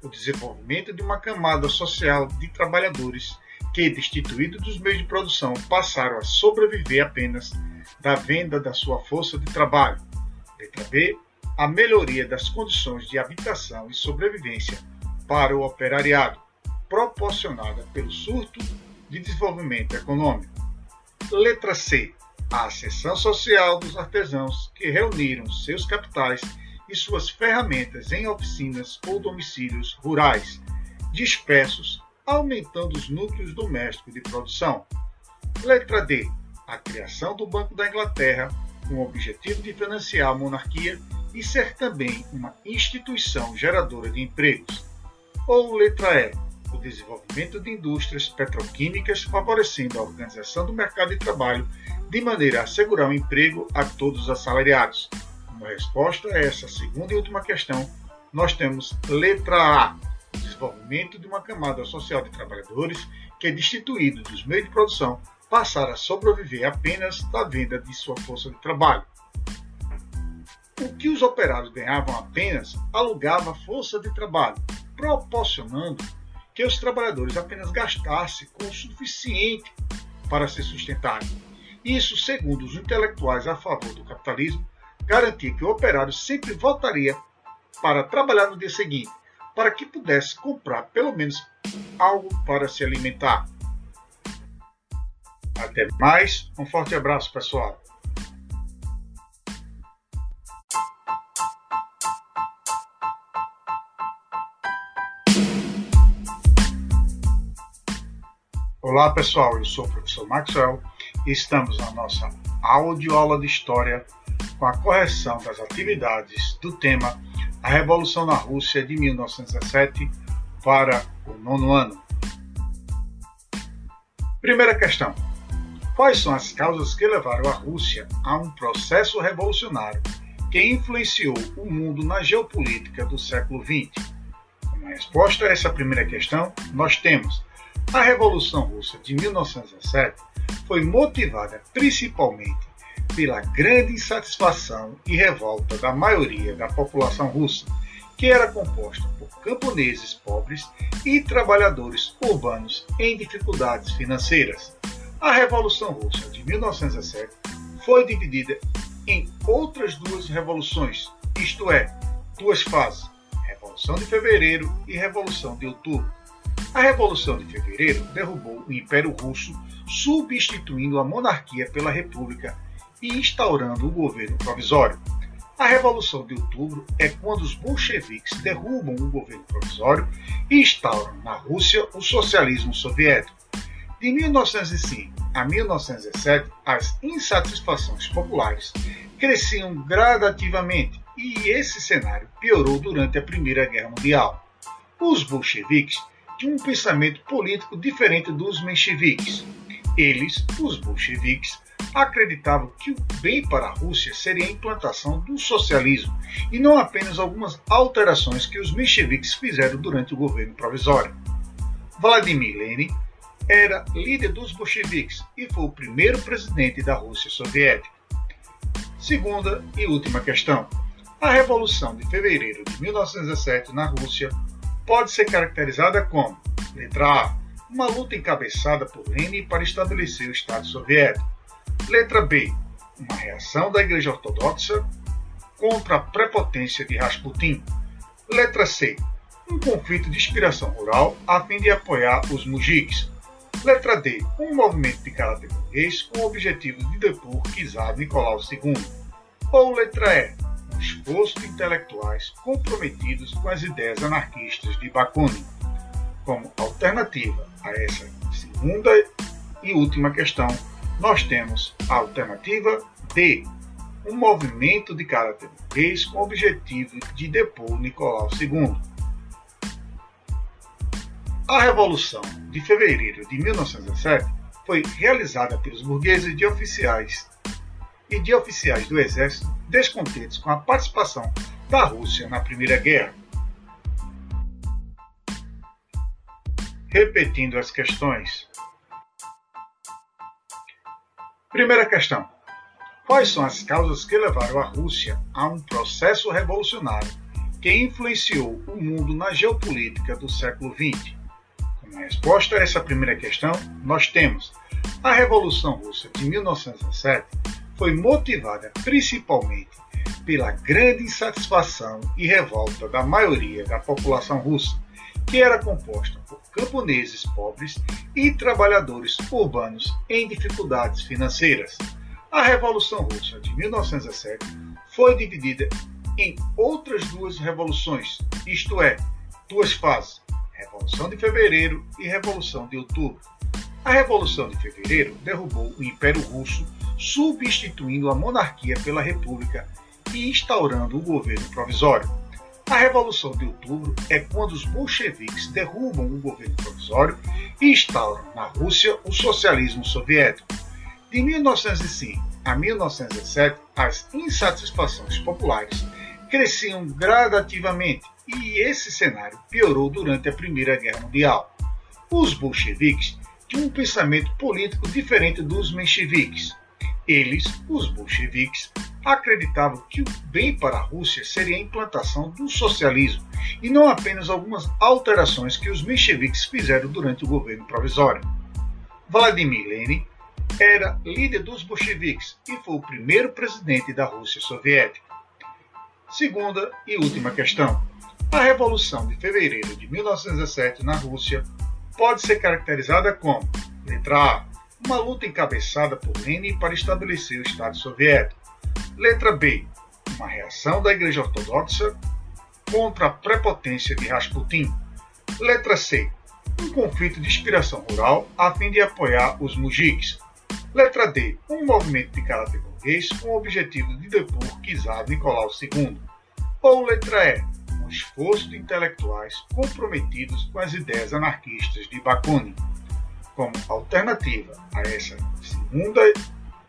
o desenvolvimento de uma camada social de trabalhadores que, destituídos dos meios de produção, passaram a sobreviver apenas da venda da sua força de trabalho. Letra B, a melhoria das condições de habitação e sobrevivência para o operariado, proporcionada pelo surto de desenvolvimento econômico. Letra C. A ascensão social dos artesãos que reuniram seus capitais e suas ferramentas em oficinas ou domicílios rurais, dispersos, aumentando os núcleos domésticos de produção. Letra D. A criação do Banco da Inglaterra, com o objetivo de financiar a monarquia e ser também uma instituição geradora de empregos. Ou letra E, o desenvolvimento de indústrias petroquímicas favorecendo a organização do mercado de trabalho de maneira a assegurar o um emprego a todos os assalariados. Como resposta a essa segunda e última questão, nós temos letra A, desenvolvimento de uma camada social de trabalhadores que, destituído dos meios de produção, passar a sobreviver apenas da venda de sua força de trabalho. O que os operários ganhavam apenas alugava força de trabalho, proporcionando que os trabalhadores apenas gastassem com o suficiente para se sustentarem. Isso, segundo os intelectuais a favor do capitalismo, garantia que o operário sempre voltaria para trabalhar no dia seguinte, para que pudesse comprar pelo menos algo para se alimentar. Até mais, um forte abraço, pessoal. Olá pessoal, eu sou o professor Maxwell e estamos na nossa audioaula de História com a correção das atividades do tema A Revolução na Rússia de 1917 para o nono ano. Primeira questão: Quais são as causas que levaram a Rússia a um processo revolucionário que influenciou o mundo na geopolítica do século XX? Como resposta a essa primeira questão, nós temos a Revolução Russa de 1917 foi motivada principalmente pela grande insatisfação e revolta da maioria da população russa, que era composta por camponeses pobres e trabalhadores urbanos em dificuldades financeiras. A Revolução Russa de 1917 foi dividida em outras duas revoluções, isto é, duas fases: Revolução de Fevereiro e Revolução de Outubro. A Revolução de Fevereiro derrubou o Império Russo, substituindo a monarquia pela República e instaurando o governo provisório. A Revolução de Outubro é quando os bolcheviques derrubam o governo provisório e instauram na Rússia o socialismo soviético. De 1905 a 1917, as insatisfações populares cresciam gradativamente e esse cenário piorou durante a Primeira Guerra Mundial. Os bolcheviques tinham um pensamento político diferente dos mencheviques. Eles, os bolcheviques, acreditavam que o bem para a Rússia seria a implantação do socialismo e não apenas algumas alterações que os mencheviques fizeram durante o governo provisório. Vladimir Lenin, era líder dos bolcheviques e foi o primeiro presidente da Rússia soviética. Segunda e última questão. A Revolução de Fevereiro de 1917 na Rússia pode ser caracterizada como: letra A, uma luta encabeçada por Lenin para estabelecer o Estado soviético. Letra B, uma reação da Igreja Ortodoxa contra a prepotência de Rasputin. Letra C, um conflito de inspiração rural a fim de apoiar os mujiks. Letra D, um movimento de caráter burguês com o objetivo de depor Czar Nicolau II. Ou letra E, um esforço de intelectuais comprometidos com as ideias anarquistas de Bakunin. Como alternativa a essa segunda e última questão, nós temos a alternativa D, um movimento de caráter burguês com o objetivo de depor Nicolau II. A Revolução de Fevereiro de 1917 foi realizada pelos burgueses de oficiais e de oficiais do exército descontentes com a participação da Rússia na Primeira Guerra. Repetindo as questões. Primeira questão: Quais são as causas que levaram a Rússia a um processo revolucionário que influenciou o mundo na geopolítica do século XX? Como resposta a essa primeira questão, nós temos. A Revolução Russa de 1917 foi motivada principalmente pela grande insatisfação e revolta da maioria da população russa, que era composta por camponeses pobres e trabalhadores urbanos em dificuldades financeiras. A Revolução Russa de 1917 foi dividida em outras duas revoluções, isto é, duas fases: Revolução de Fevereiro e Revolução de Outubro. A Revolução de Fevereiro derrubou o Império Russo, substituindo a monarquia pela República e instaurando o governo provisório. A Revolução de Outubro é quando os bolcheviques derrubam o governo provisório e instauram na Rússia o socialismo soviético. De 1905 a 1917, as insatisfações populares cresciam gradativamente e esse cenário piorou durante a Primeira Guerra Mundial. Os bolcheviques tinham um pensamento político diferente dos mencheviques. Eles, os bolcheviques, acreditavam que o bem para a Rússia seria a implantação do socialismo e não apenas algumas alterações que os mencheviques fizeram durante o governo provisório. Vladimir Lenin era líder dos bolcheviques e foi o primeiro presidente da Rússia soviética. Segunda e última questão. A Revolução de Fevereiro de 1917 na Rússia pode ser caracterizada como, letra A, uma luta encabeçada por Lenin para estabelecer o Estado soviético. Letra B, uma reação da Igreja Ortodoxa contra a prepotência de Rasputin. Letra C, um conflito de inspiração rural a fim de apoiar os mujiks. Letra D, um movimento de caráter burguês com o objetivo de depor Czar Nicolau II. Ou letra E, esforço de intelectuais comprometidos com as ideias anarquistas de Bakunin. Como alternativa a essa segunda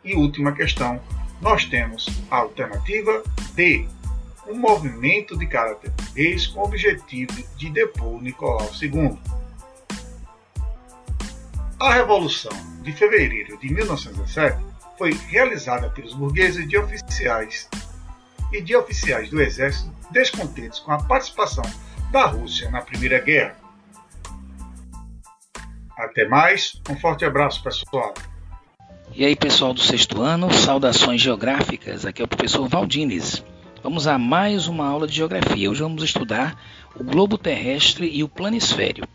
e última questão, nós temos a alternativa D, um movimento de caráter burguês com o objetivo de depor Nicolau II. A Revolução de Fevereiro de 1917 foi realizada pelos burgueses de oficiais e de oficiais do exército descontentes com a participação da Rússia na Primeira Guerra. Até mais, um forte abraço, pessoal. E aí, pessoal do sexto ano, saudações geográficas. Aqui é o professor Valdines. Vamos a mais uma aula de geografia. Hoje vamos estudar o globo terrestre e o planisfério.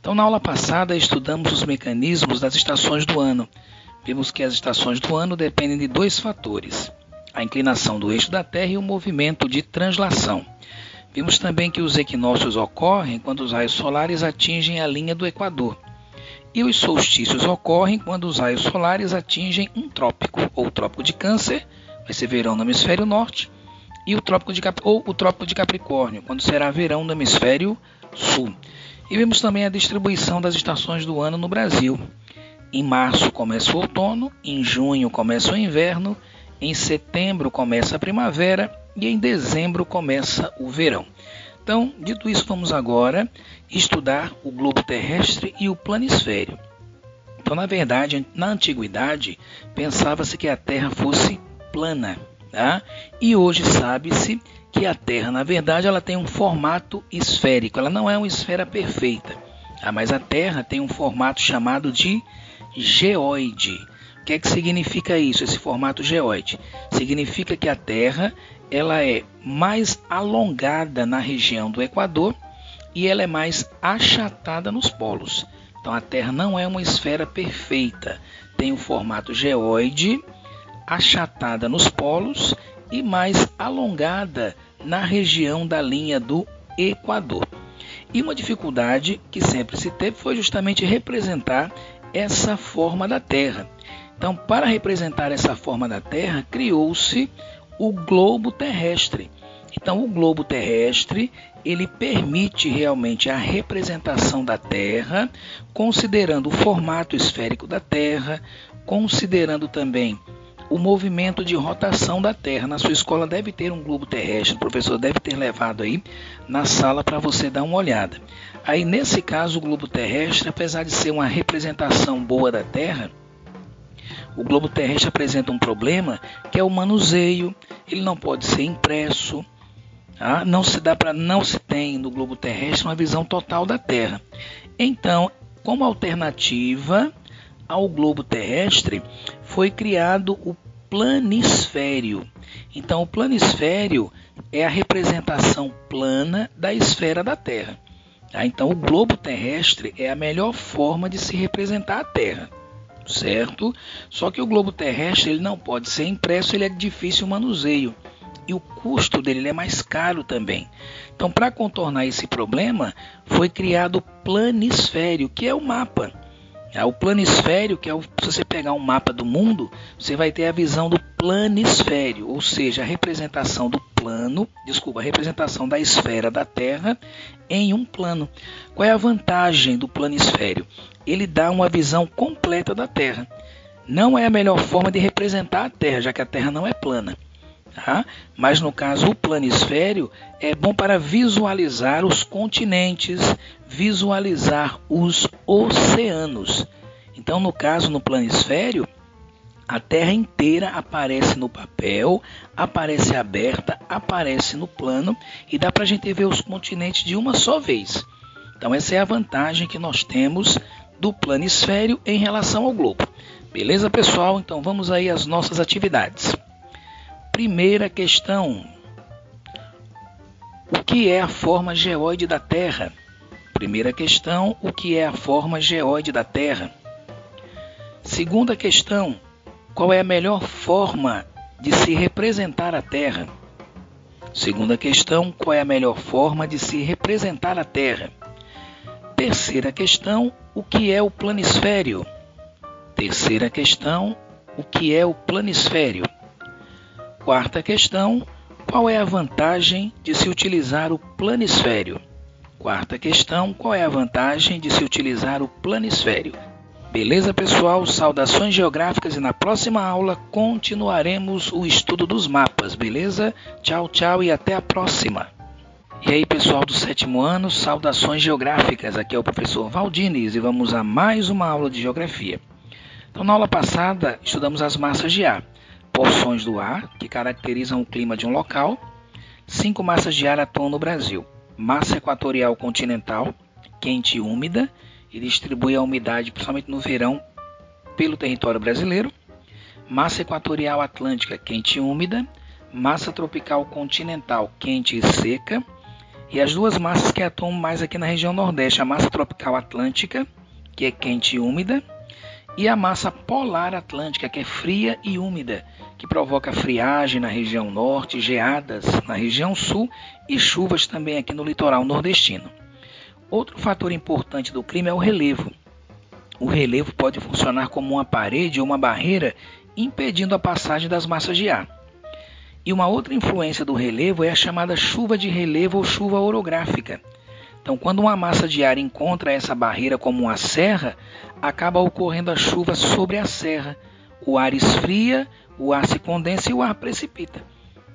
Então, na aula passada, estudamos os mecanismos das estações do ano. Vimos que as estações do ano dependem de dois fatores: a inclinação do eixo da Terra e o movimento de translação. Vimos também que os equinócios ocorrem quando os raios solares atingem a linha do Equador. E os solstícios ocorrem quando os raios solares atingem um trópico, ou o trópico de Câncer, vai ser verão no hemisfério norte, e o trópico de Cap ou o trópico de Capricórnio, quando será verão no hemisfério sul. E vemos também a distribuição das estações do ano no Brasil. Em março começa o outono, em junho começa o inverno em setembro começa a primavera e em dezembro começa o verão. Então, dito isso, vamos agora estudar o globo terrestre e o planisfério. Então, na verdade, na antiguidade, pensava-se que a Terra fosse plana, tá? e hoje sabe-se que a Terra, na verdade, ela tem um formato esférico, ela não é uma esfera perfeita, tá? mas a Terra tem um formato chamado de geoide. O que é que significa isso, esse formato geoide? Significa que a Terra ela é mais alongada na região do Equador e ela é mais achatada nos polos. Então a Terra não é uma esfera perfeita, tem um formato geoide, achatada nos polos e mais alongada na região da linha do Equador. E uma dificuldade que sempre se teve foi justamente representar essa forma da Terra. Então, para representar essa forma da Terra, criou-se o globo terrestre. Então, o globo terrestre ele permite realmente a representação da Terra, considerando o formato esférico da Terra, considerando também o movimento de rotação da Terra. Na sua escola deve ter um globo terrestre, o professor deve ter levado aí na sala para você dar uma olhada. Aí, nesse caso, o globo terrestre, apesar de ser uma representação boa da Terra, o globo terrestre apresenta um problema que é o manuseio, ele não pode ser impresso, tá? não se dá para não se tem no globo terrestre uma visão total da Terra. Então, como alternativa ao globo terrestre, foi criado o planisfério. Então, o planisfério é a representação plana da esfera da Terra. Tá? Então, o globo terrestre é a melhor forma de se representar a Terra, certo? Só que o globo terrestre ele não pode ser impresso, ele é difícil manuseio e o custo dele é mais caro também. Então, para contornar esse problema, foi criado o planisfério, que é o mapa. É o planisfério, que é o, se você pegar um mapa do mundo, você vai ter a visão do planisfério, ou seja, a representação do plano, desculpa, a representação da esfera da Terra em um plano. Qual é a vantagem do planisfério? Ele dá uma visão completa da Terra. Não é a melhor forma de representar a Terra, já que a Terra não é plana. Tá? Mas no caso o planisfério é bom para visualizar os continentes, visualizar os oceanos. Então, no caso no planisfério, a Terra inteira aparece no papel, aparece aberta, aparece no plano e dá para a gente ver os continentes de uma só vez. Então, essa é a vantagem que nós temos do planisfério em relação ao globo. Beleza, pessoal? Então, vamos aí às nossas atividades. Primeira questão: O que é a forma geóide da Terra? Primeira questão: O que é a forma geóide da Terra? Segunda questão: Qual é a melhor forma de se representar a Terra? Segunda questão: Qual é a melhor forma de se representar a Terra? Terceira questão: O que é o planisfério? Terceira questão: O que é o planisfério? Quarta questão: qual é a vantagem de se utilizar o planisfério? Quarta questão: qual é a vantagem de se utilizar o planisfério? Beleza, pessoal? Saudações geográficas e na próxima aula continuaremos o estudo dos mapas, beleza? Tchau, tchau e até a próxima. E aí, pessoal do sétimo ano, saudações geográficas. Aqui é o professor Valdines e vamos a mais uma aula de geografia. Então, na aula passada, estudamos as massas de ar porções do ar que caracterizam o clima de um local. Cinco massas de ar atuam no Brasil: massa equatorial continental, quente e úmida, e distribui a umidade, principalmente no verão, pelo território brasileiro. Massa equatorial atlântica, quente e úmida. Massa tropical continental, quente e seca. E as duas massas que atuam mais aqui na região Nordeste, a massa tropical atlântica, que é quente e úmida, e a massa polar atlântica, que é fria e úmida, que provoca friagem na região norte, geadas na região sul e chuvas também aqui no litoral nordestino. Outro fator importante do clima é o relevo. O relevo pode funcionar como uma parede ou uma barreira impedindo a passagem das massas de ar. E uma outra influência do relevo é a chamada chuva de relevo ou chuva orográfica. Então, quando uma massa de ar encontra essa barreira como uma serra, acaba ocorrendo a chuva sobre a serra. O ar esfria, o ar se condensa e o ar precipita.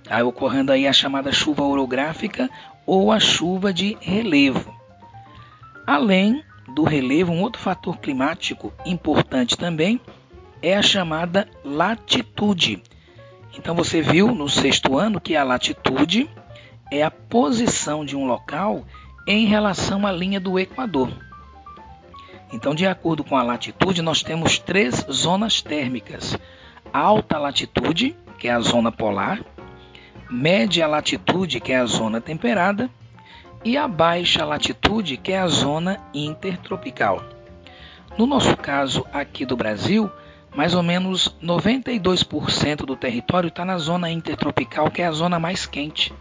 Aí ocorrendo aí a chamada chuva orográfica ou a chuva de relevo. Além do relevo, um outro fator climático importante também é a chamada latitude. Então você viu no sexto ano que a latitude é a posição de um local em relação à linha do Equador. Então, de acordo com a latitude, nós temos três zonas térmicas: alta latitude, que é a zona polar, média latitude, que é a zona temperada, e a baixa latitude, que é a zona intertropical. No nosso caso aqui do Brasil, mais ou menos 92% do território está na zona intertropical, que é a zona mais quente.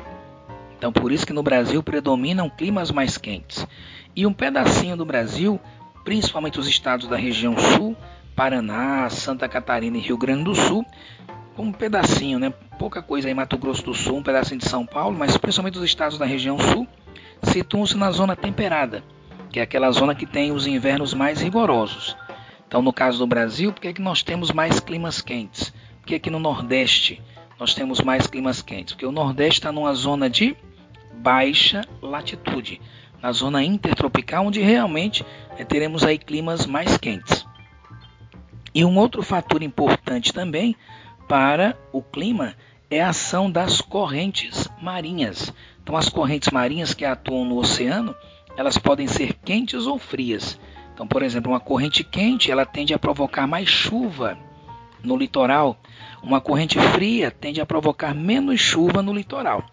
Então, por isso que no Brasil predominam climas mais quentes. E um pedacinho do Brasil, principalmente os estados da região sul, Paraná, Santa Catarina e Rio Grande do Sul, um pedacinho, né? Pouca coisa aí Mato Grosso do Sul, um pedacinho de São Paulo, mas principalmente os estados da região sul situam-se na zona temperada, que é aquela zona que tem os invernos mais rigorosos. Então, no caso do Brasil, por que, é que nós temos mais climas quentes? Porque aqui no Nordeste nós temos mais climas quentes? Porque o Nordeste está numa zona de baixa latitude, na zona intertropical, onde realmente né, teremos aí climas mais quentes. E um outro fator importante também para o clima é a ação das correntes marinhas. Então, as correntes marinhas que atuam no oceano, elas podem ser quentes ou frias. Então, por exemplo, uma corrente quente, ela tende a provocar mais chuva no litoral. Uma corrente fria tende a provocar menos chuva no litoral.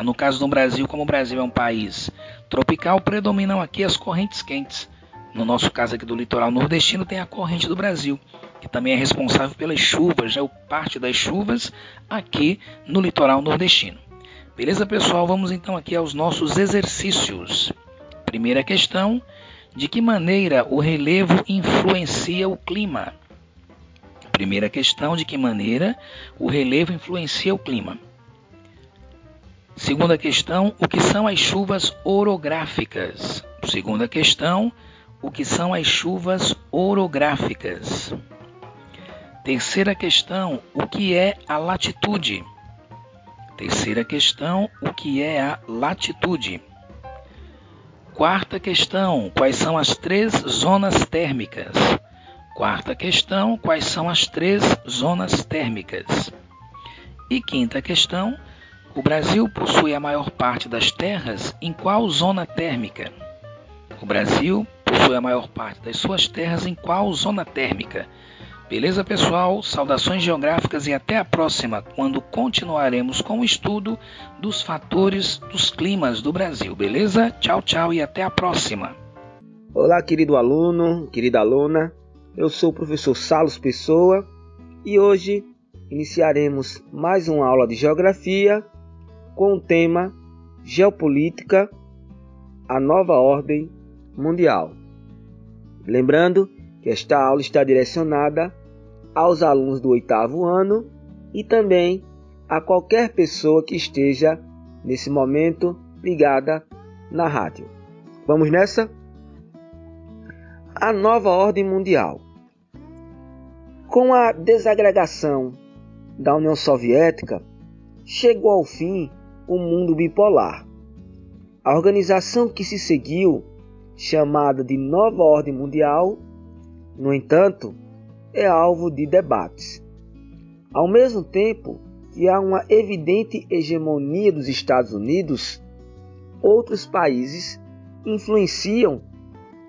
No caso do Brasil, como o Brasil é um país tropical, predominam aqui as correntes quentes. No nosso caso aqui do litoral nordestino, tem a corrente do Brasil, que também é responsável pelas chuvas, né, parte das chuvas aqui no litoral nordestino. Beleza, pessoal? Vamos então aqui aos nossos exercícios. Primeira questão: de que maneira o relevo influencia o clima? Primeira questão: de que maneira o relevo influencia o clima? Segunda questão, o que são as chuvas orográficas? Segunda questão, o que são as chuvas orográficas? Terceira questão, o que é a latitude? Terceira questão, o que é a latitude? Quarta questão, quais são as três zonas térmicas? Quarta questão, quais são as três zonas térmicas? E quinta questão, o Brasil possui a maior parte das terras em qual zona térmica? O Brasil possui a maior parte das suas terras em qual zona térmica? Beleza, pessoal? Saudações geográficas e até a próxima, quando continuaremos com o estudo dos fatores dos climas do Brasil. Beleza? Tchau, tchau e até a próxima. Olá, querido aluno, querida aluna. Eu sou o professor Salos Pessoa e hoje iniciaremos mais uma aula de geografia com o tema Geopolítica, a nova ordem mundial. Lembrando que esta aula está direcionada aos alunos do oitavo ano e também a qualquer pessoa que esteja nesse momento ligada na rádio. Vamos nessa? A nova ordem mundial. Com a desagregação da União Soviética, chegou ao fim o mundo bipolar. A organização que se seguiu, chamada de Nova Ordem Mundial, no entanto, é alvo de debates. Ao mesmo tempo que há uma evidente hegemonia dos Estados Unidos, outros países influenciam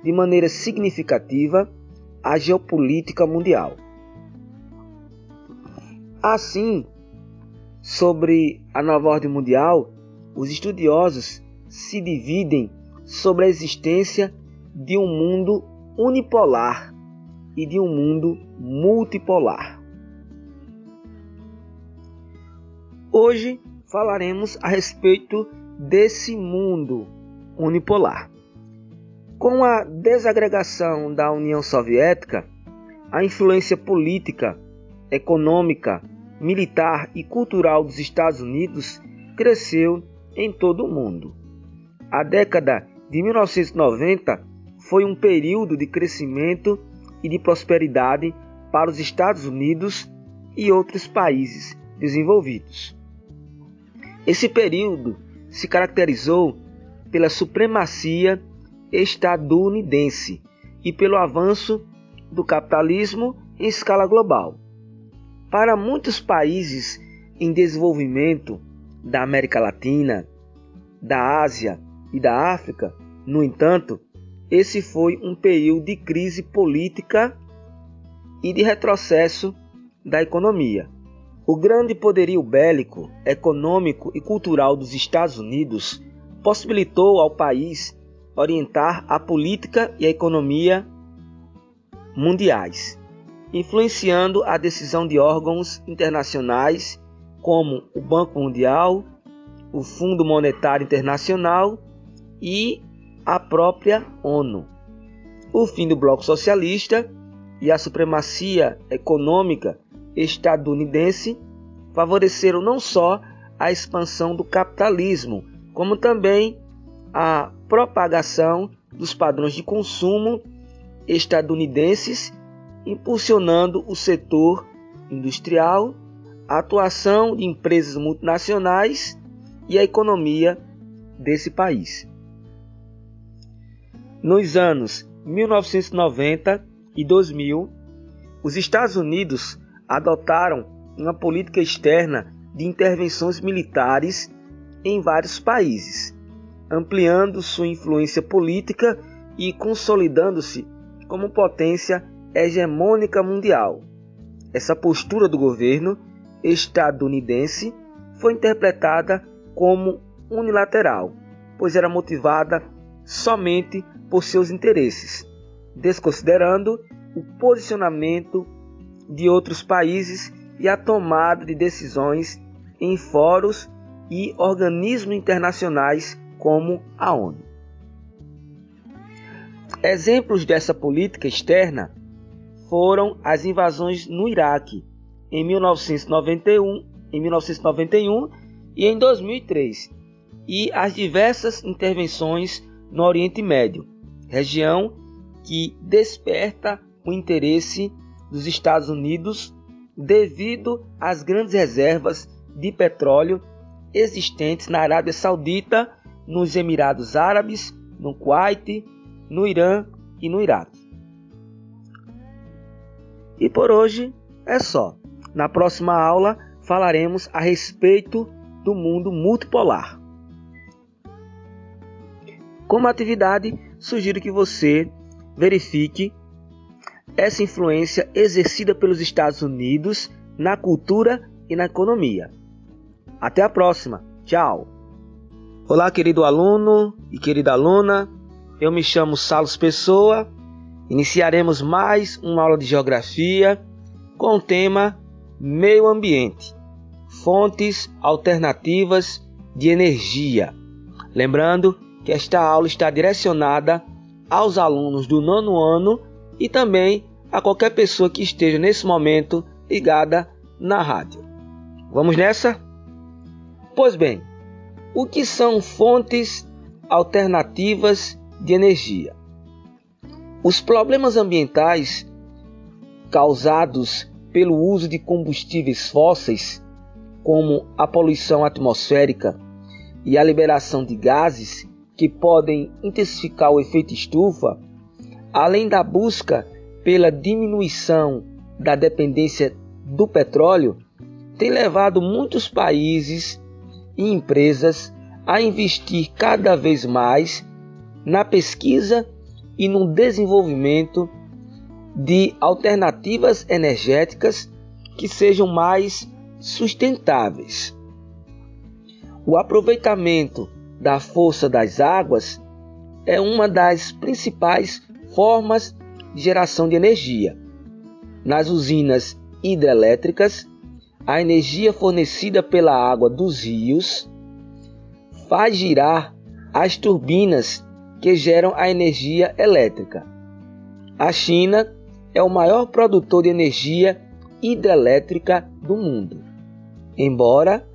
de maneira significativa a geopolítica mundial. Assim, sobre a nova ordem mundial, os estudiosos se dividem sobre a existência de um mundo unipolar e de um mundo multipolar. Hoje falaremos a respeito desse mundo unipolar. Com a desagregação da União Soviética, a influência política, econômica militar e cultural dos Estados Unidos cresceu em todo o mundo. A década de 1990 foi um período de crescimento e de prosperidade para os Estados Unidos e outros países desenvolvidos. Esse período se caracterizou pela supremacia estadunidense e pelo avanço do capitalismo em escala global. Para muitos países em desenvolvimento da América Latina, da Ásia e da África, no entanto, esse foi um período de crise política e de retrocesso da economia. O grande poderio bélico, econômico e cultural dos Estados Unidos possibilitou ao país orientar a política e a economia mundiais, influenciando a decisão de órgãos internacionais como o Banco Mundial, o Fundo Monetário Internacional e a própria ONU. O fim do Bloco Socialista e a supremacia econômica estadunidense favoreceram não só a expansão do capitalismo, como também a propagação dos padrões de consumo estadunidenses, impulsionando o setor industrial, a atuação de empresas multinacionais e a economia desse país. Nos anos 1990 e 2000, os Estados Unidos adotaram uma política externa de intervenções militares em vários países, ampliando sua influência política e consolidando-se como potência hegemônica mundial. Essa postura do governo estadunidense foi interpretada como unilateral, pois era motivada somente por seus interesses, desconsiderando o posicionamento de outros países e a tomada de decisões em fóruns e organismos internacionais como a ONU. Exemplos dessa política externa foram as invasões no Iraque em 1991, em 1991 e em 2003, e as diversas intervenções no Oriente Médio, região que desperta o interesse dos Estados Unidos devido às grandes reservas de petróleo existentes na Arábia Saudita, nos Emirados Árabes, no Kuwait, no Irã e no Iraque. E por hoje é só. Na próxima aula falaremos a respeito do mundo multipolar. Como atividade, sugiro que você verifique essa influência exercida pelos Estados Unidos na cultura e na economia. Até a próxima. Tchau. Olá, querido aluno e querida aluna. Eu me chamo Salos Pessoa. Iniciaremos mais uma aula de geografia com o tema Meio Ambiente fontes alternativas de energia. Lembrando que esta aula está direcionada aos alunos do nono ano e também a qualquer pessoa que esteja nesse momento ligada na rádio. Vamos nessa? Pois bem, o que são fontes alternativas de energia? Os problemas ambientais causados pelo uso de combustíveis fósseis, como a poluição atmosférica e a liberação de gases que podem intensificar o efeito estufa, além da busca pela diminuição da dependência do petróleo, tem levado muitos países e empresas a investir cada vez mais na pesquisa e no desenvolvimento de alternativas energéticas que sejam mais sustentáveis. O aproveitamento da força das águas é uma das principais formas de geração de energia. Nas usinas hidrelétricas, a energia fornecida pela água dos rios faz girar as turbinas que geram a energia elétrica. A China é o maior produtor de energia hidrelétrica do mundo. Embora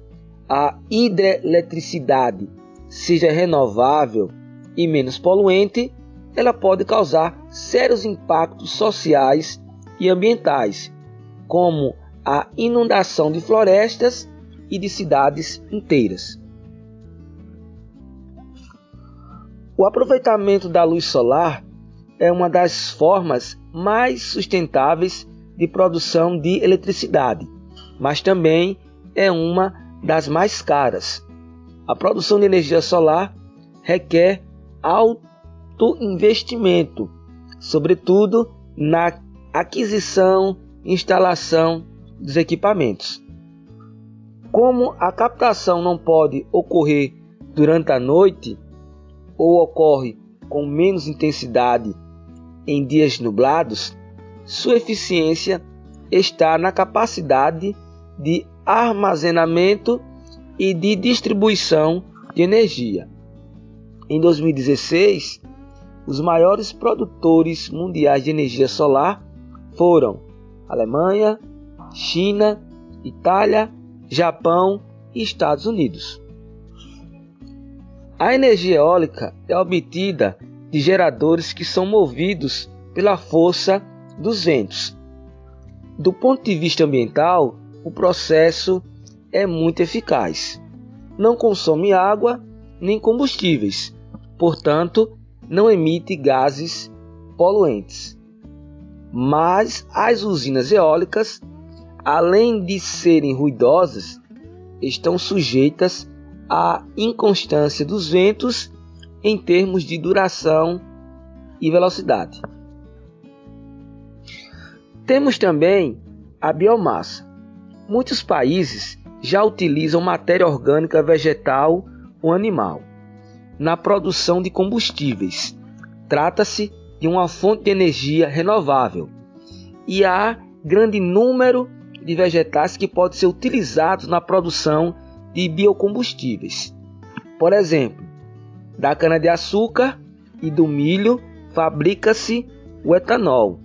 a hidroeletricidade seja renovável e menos poluente, ela pode causar sérios impactos sociais e ambientais, como a inundação de florestas e de cidades inteiras. O aproveitamento da luz solar é uma das formas mais sustentáveis de produção de eletricidade, mas também é uma das mais caras. A produção de energia solar requer alto investimento, sobretudo na aquisição e instalação dos equipamentos. Como a captação não pode ocorrer durante a noite ou ocorre com menos intensidade em dias nublados, sua eficiência está na capacidade de armazenamento e de distribuição de energia. Em 2016, os maiores produtores mundiais de energia solar foram Alemanha, China, Itália, Japão e Estados Unidos. A energia eólica é obtida de geradores que são movidos pela força dos ventos. Do ponto de vista ambiental, o processo é muito eficaz. Não consome água nem combustíveis, portanto, não emite gases poluentes. Mas as usinas eólicas, além de serem ruidosas, estão sujeitas à inconstância dos ventos em termos de duração e velocidade. Temos também a biomassa. Muitos países já utilizam matéria orgânica vegetal ou animal na produção de combustíveis. Trata-se de uma fonte de energia renovável e há grande número de vegetais que podem ser utilizados na produção de biocombustíveis. Por exemplo, da cana-de-açúcar e do milho fabrica-se o etanol,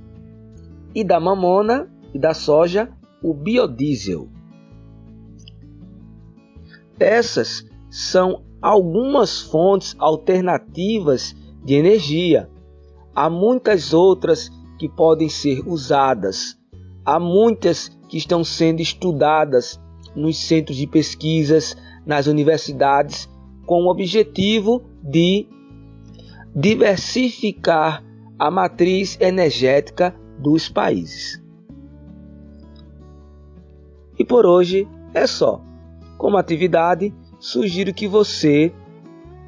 e da mamona e da soja o biodiesel. Essas são algumas fontes alternativas de energia. Há muitas outras que podem ser usadas. Há muitas que estão sendo estudadas nos centros de pesquisas, nas universidades, com o objetivo de diversificar a matriz energética dos países. E por hoje é só. Como atividade, sugiro que você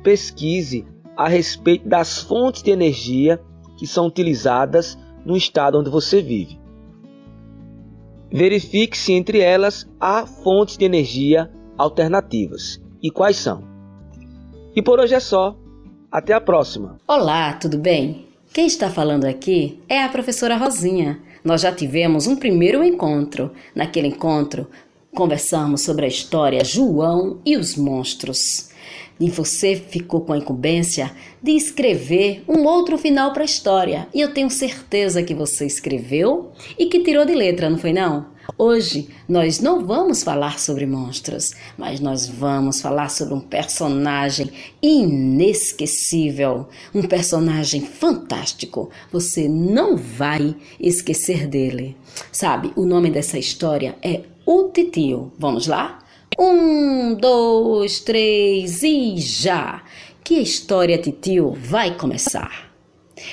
pesquise a respeito das fontes de energia que são utilizadas no estado onde você vive. Verifique se entre elas há fontes de energia alternativas e quais são. E por hoje é só. Até a próxima. Olá, tudo bem? Quem está falando aqui é a professora Rosinha. Nós já tivemos um primeiro encontro. Naquele encontro, conversamos sobre a história João e os monstros. E você ficou com a incumbência de escrever um outro final para a história. E eu tenho certeza que você escreveu e que tirou de letra, não foi não? Hoje nós não vamos falar sobre monstros, mas nós vamos falar sobre um personagem inesquecível, um personagem fantástico. Você não vai esquecer dele. Sabe, o nome dessa história é O Titio. Vamos lá? Um, dois, três e já! Que a história, titio, vai começar.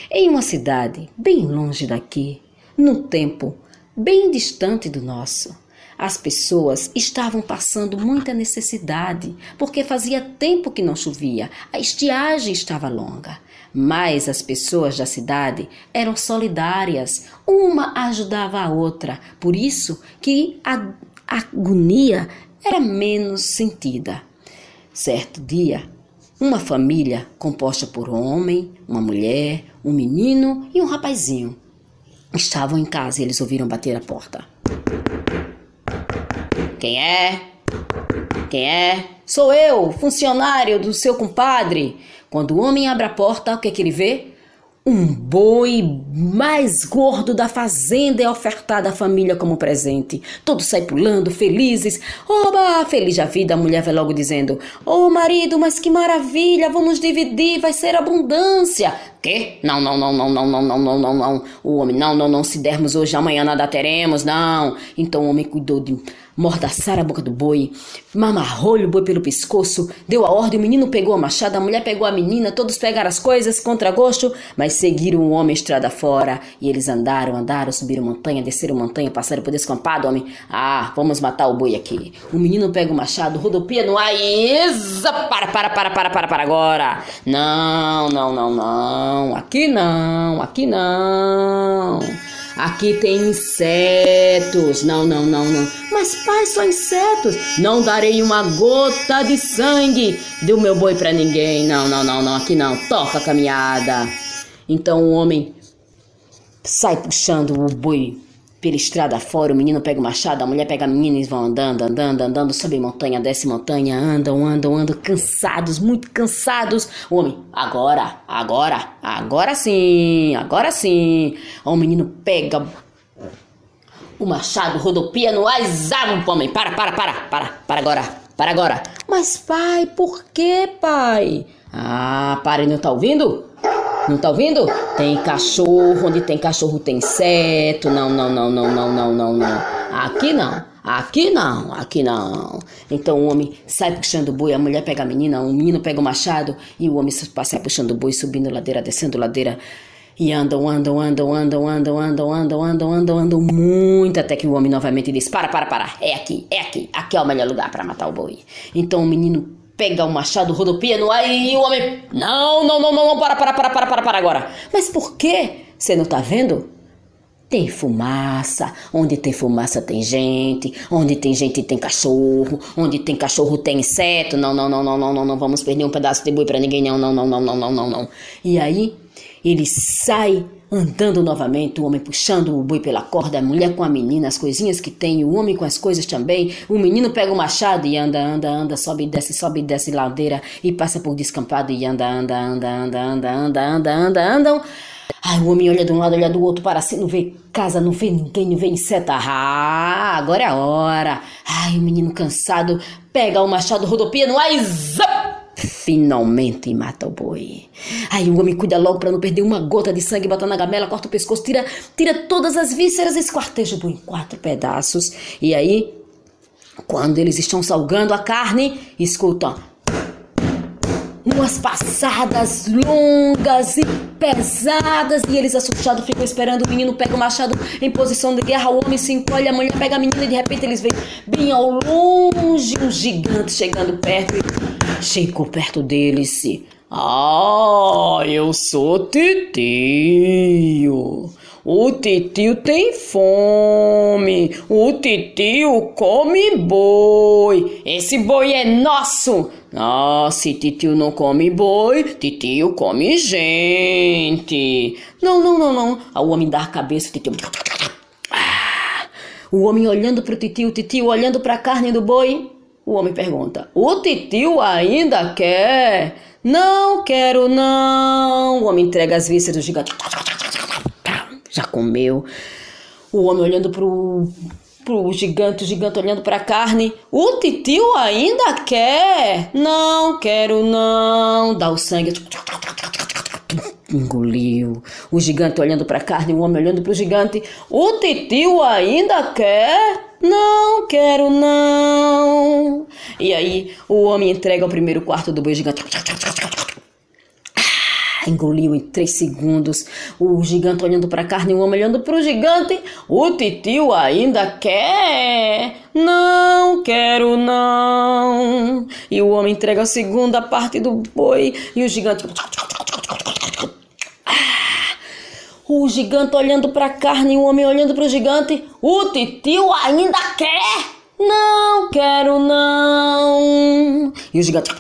Em uma cidade bem longe daqui, num tempo bem distante do nosso, as pessoas estavam passando muita necessidade, porque fazia tempo que não chovia, a estiagem estava longa. Mas as pessoas da cidade eram solidárias, uma ajudava a outra, por isso que a agonia era menos sentida. Certo dia, uma família composta por um homem, uma mulher, um menino e um rapazinho estavam em casa e eles ouviram bater a porta. Quem é? Quem é? Sou eu, funcionário do seu compadre. Quando o homem abre a porta, o que, é que ele vê? Um boi mais gordo da fazenda é ofertado à família como presente. Todos saem pulando, felizes. Oba! Feliz a vida, a mulher vai logo dizendo: Ô oh, marido, mas que maravilha, vamos dividir, vai ser abundância. Quê? Não, não, não, não, não, não, não, não, não, não. O homem, não, não, não. Se dermos hoje, amanhã nada teremos, não. Então o homem cuidou de mordaçar a boca do boi, mamarrou-lhe o boi pelo pescoço, deu a ordem, o menino pegou a machada, a mulher pegou a menina, todos pegaram as coisas contra gosto, mas seguiram o homem estrada fora. E eles andaram, andaram, subiram montanha, desceram montanha, passaram por descampado, homem. Ah, vamos matar o boi aqui. O menino pega o machado, rodopia no ar e... Para, para, para, para, para, para agora. Não, não, não, não. Aqui não, aqui não. Aqui tem insetos. Não, não, não, não. Mas, pai, só insetos. Não darei uma gota de sangue do meu boi para ninguém. Não, não, não, não. Aqui não. Toca a caminhada. Então o homem sai puxando o boi pela estrada fora, o menino pega o machado, a mulher pega a menina e vão andando, andando, andando, sobe montanha, desce montanha, andam, andam, andam, cansados, muito cansados. O homem, agora, agora, agora sim, agora sim. O menino pega o machado, rodopia no ar o homem. Para, para, para, para, para agora, para agora. Mas pai, por que, pai? Ah, para, não tá ouvindo? Não tá ouvindo? Tem cachorro, onde tem cachorro tem inseto. Não, não, não, não, não, não, não, não. Aqui não. Aqui não, aqui não. Então o homem sai puxando o boi, a mulher pega a menina, o menino pega o machado e o homem sai puxando o boi, subindo ladeira, descendo ladeira. E andam, andam, andam, andam, andam, andam, andam, andam, andam, andam muito até que o homem novamente diz: Para, para, para, é aqui, é aqui, aqui é o melhor lugar para matar o boi. Então o menino pega o machado, rodopia no ar e o homem. Não, não, não, não, não, para, para, para, para, para, para agora. Mas por quê? Você não tá vendo? Tem fumaça, onde tem fumaça tem gente, onde tem gente tem cachorro, onde tem cachorro tem inseto. Não, não, não, não, não, não, não vamos perder um pedaço de boi para ninguém, não, não, não, não, não, não, não, não. E aí ele sai andando novamente, o homem puxando o boi pela corda, a mulher com a menina, as coisinhas que tem, o homem com as coisas também. O menino pega o machado e anda, anda, anda, sobe e desce, sobe e desce ladeira e passa por descampado e anda, anda, anda, anda, anda, anda, anda, anda, andam. Ai, o homem olha de um lado, olha do outro, para assim, não vê casa, não vê ninguém, não vê inseto. Ah, agora é a hora. Ai, o menino cansado pega o machado, rodopia no ar e zap! Finalmente mata o boi. Aí o homem cuida logo para não perder uma gota de sangue, bota na gamela, corta o pescoço, tira, tira todas as vísceras, esquarteja o boi em quatro pedaços. E aí, quando eles estão salgando a carne, escutam umas passadas longas e pesadas. E eles assustados ficam esperando o menino pega o machado em posição de guerra. O homem se encolhe a mulher pega a menina e de repente eles veem bem ao longe um gigante chegando perto e chegou perto deles ah eu sou titio o titio tem fome. O titio come boi. Esse boi é nosso. Ah, se titio não come boi, titio come gente. Não, não, não, não. Ah, o homem dá a cabeça, o titio. Ah, o homem olhando para o titio, o titio olhando para a carne do boi. O homem pergunta: O titio ainda quer? Não quero, não. O homem entrega as vísceras do gigante já comeu. O homem olhando pro, pro gigante, o gigante olhando pra carne. O titio ainda quer? Não quero não. Dá o sangue. Engoliu. O gigante olhando pra carne, o homem olhando pro gigante. O titio ainda quer? Não quero não. E aí o homem entrega o primeiro quarto do boi gigante engoliu em três segundos. O gigante olhando para a carne, o homem olhando para o gigante. O titio ainda quer? Não quero não. E o homem entrega a segunda parte do boi e o gigante. O gigante olhando para a carne, o homem olhando para o gigante. O titio ainda quer? Não quero não. E o gigante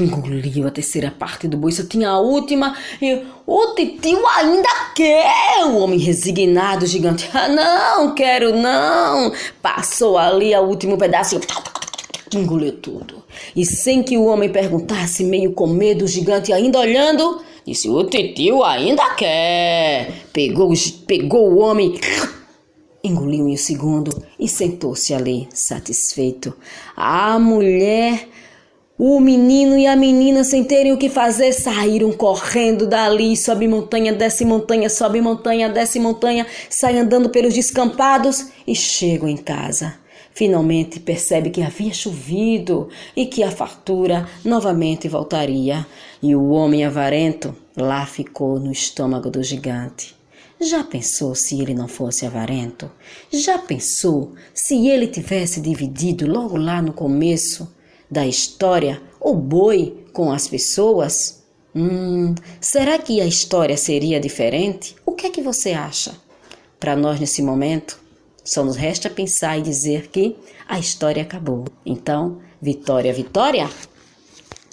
engoliu a terceira parte do boi, só tinha a última. E o titio ainda quer! O homem resignado, gigante. Ah, não, quero não! Passou ali o último pedaço engoliu tudo. E sem que o homem perguntasse, meio com medo, o gigante ainda olhando, disse: O titio ainda quer! Pegou, pegou o homem engoliu em um segundo e sentou-se ali, satisfeito. A mulher O menino e a menina, sem terem o que fazer, saíram correndo dali, sobe montanha, desce montanha, sobe montanha, desce montanha, saem andando pelos descampados e chegam em casa. Finalmente percebe que havia chovido e que a fartura novamente voltaria. E o homem avarento lá ficou no estômago do gigante. Já pensou se ele não fosse avarento? Já pensou se ele tivesse dividido logo lá no começo da história o boi com as pessoas? Hum, será que a história seria diferente? O que é que você acha? Para nós nesse momento, só nos resta pensar e dizer que a história acabou. Então, vitória, vitória,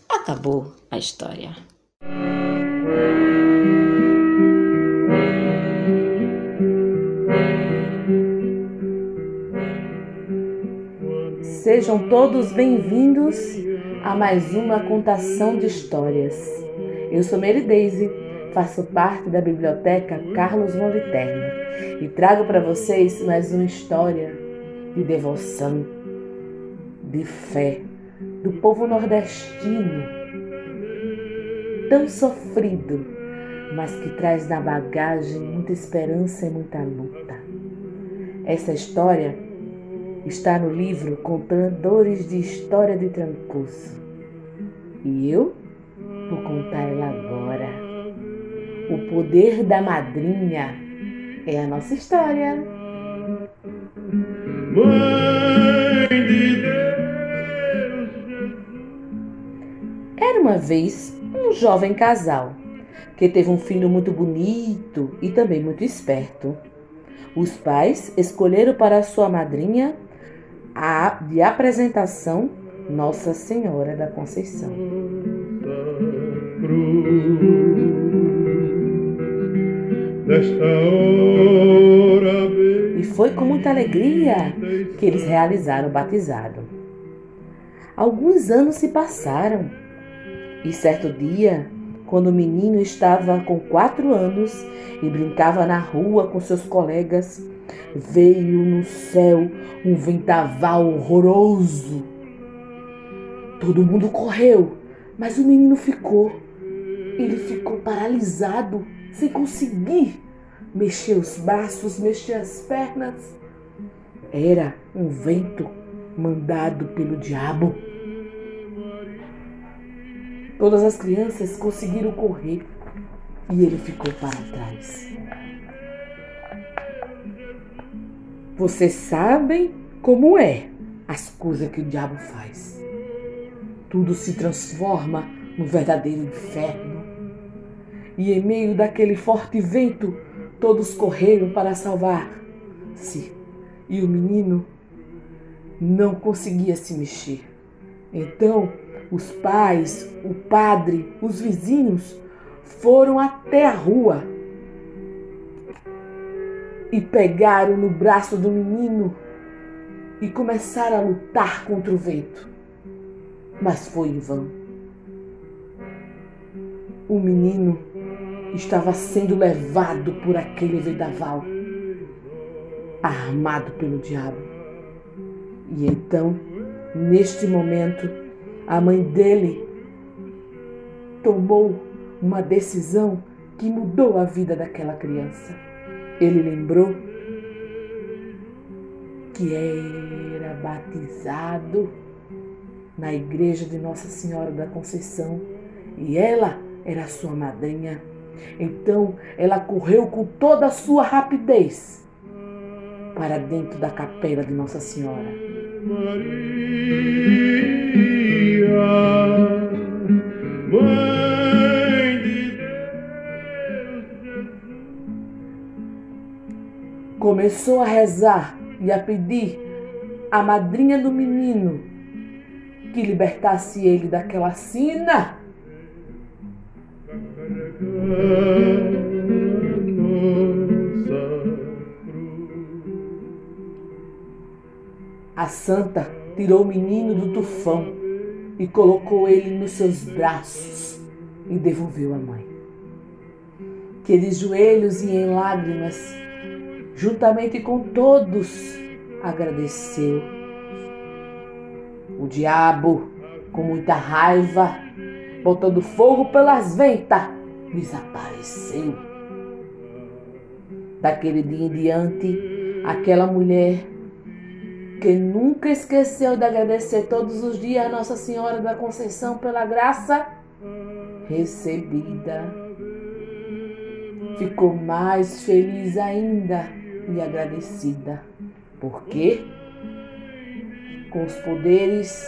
acabou a história. Sejam todos bem-vindos a mais uma contação de histórias. Eu sou Mary Daisy, faço parte da Biblioteca Carlos Moliterno e trago para vocês mais uma história de devoção, de fé do povo nordestino, tão sofrido, mas que traz na bagagem muita esperança e muita luta. Essa história está no livro Contadores de História de Trancoso. E eu vou contar ela agora. O poder da madrinha é a nossa história. Mãe de Deus. Era uma vez um jovem casal que teve um filho muito bonito e também muito esperto. Os pais escolheram para sua madrinha a, de apresentação Nossa Senhora da Conceição. E foi com muita alegria que eles realizaram o batizado. Alguns anos se passaram e certo dia, quando o menino estava com quatro anos e brincava na rua com seus colegas, Veio no céu um ventaval horroroso. Todo mundo correu, mas o menino ficou. Ele ficou paralisado, sem conseguir mexer os braços, mexer as pernas. Era um vento mandado pelo diabo. Todas as crianças conseguiram correr e ele ficou para trás. Vocês sabem como é as coisas que o diabo faz. Tudo se transforma no verdadeiro inferno. E em meio daquele forte vento, todos correram para salvar-se. E o menino não conseguia se mexer. Então, os pais, o padre, os vizinhos foram até a rua e pegaram no braço do menino e começaram a lutar contra o vento. Mas foi em vão. O menino estava sendo levado por aquele vendaval, armado pelo diabo. E então, neste momento, a mãe dele tomou uma decisão que mudou a vida daquela criança. Ele lembrou que era batizado na igreja de Nossa Senhora da Conceição e ela era sua madrinha. Então ela correu com toda a sua rapidez para dentro da capela de Nossa Senhora. Maria, começou a rezar e a pedir à madrinha do menino que libertasse ele daquela sina. A santa tirou o menino do tufão e colocou ele nos seus braços e devolveu a mãe. Que de joelhos e em lágrimas juntamente com todos, agradeceu. O diabo com muita raiva, botando fogo pelas ventas, desapareceu. Daquele dia em diante, aquela mulher que nunca esqueceu de agradecer todos os dias a Nossa Senhora da Conceição pela graça recebida. Ficou mais feliz ainda e agradecida, porque com os poderes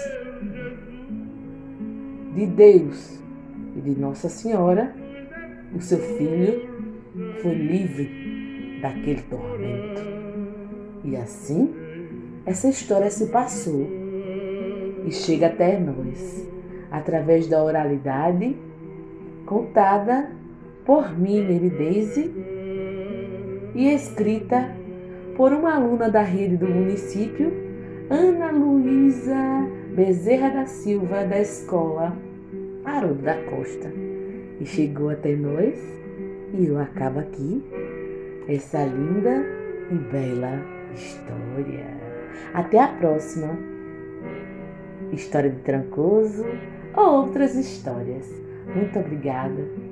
de Deus e de Nossa Senhora, o seu filho foi livre daquele tormento. E assim, essa história se passou e chega até nós através da oralidade contada por Miller e Daisy e escrita por uma aluna da rede do município, Ana Luísa Bezerra da Silva, da escola Haroldo da Costa. E chegou até nós e eu acabo aqui essa linda e bela história. Até a próxima! História de Trancoso ou outras histórias. Muito obrigada.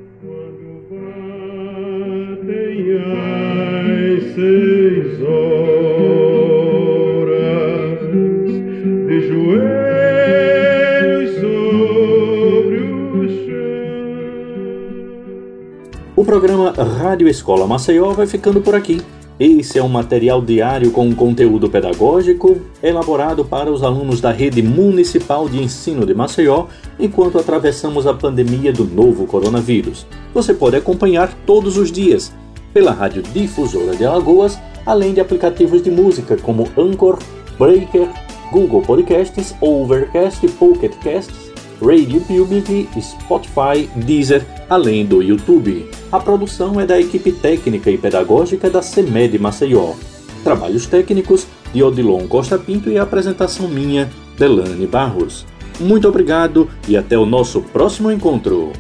O programa Rádio Escola Maceió vai ficando por aqui. Esse é um material diário com conteúdo pedagógico elaborado para os alunos da Rede Municipal de Ensino de Maceió enquanto atravessamos a pandemia do novo coronavírus. Você pode acompanhar todos os dias pela Rádio Difusora de Alagoas, além de aplicativos de música como Anchor, Breaker, Google Podcasts, Overcast, Pocket Casts Radio Public, Spotify, Deezer, além do YouTube. A produção é da equipe técnica e pedagógica da CEMED Maceió. Trabalhos técnicos de Odilon Costa Pinto e a apresentação minha, Delane Barros. Muito obrigado e até o nosso próximo encontro.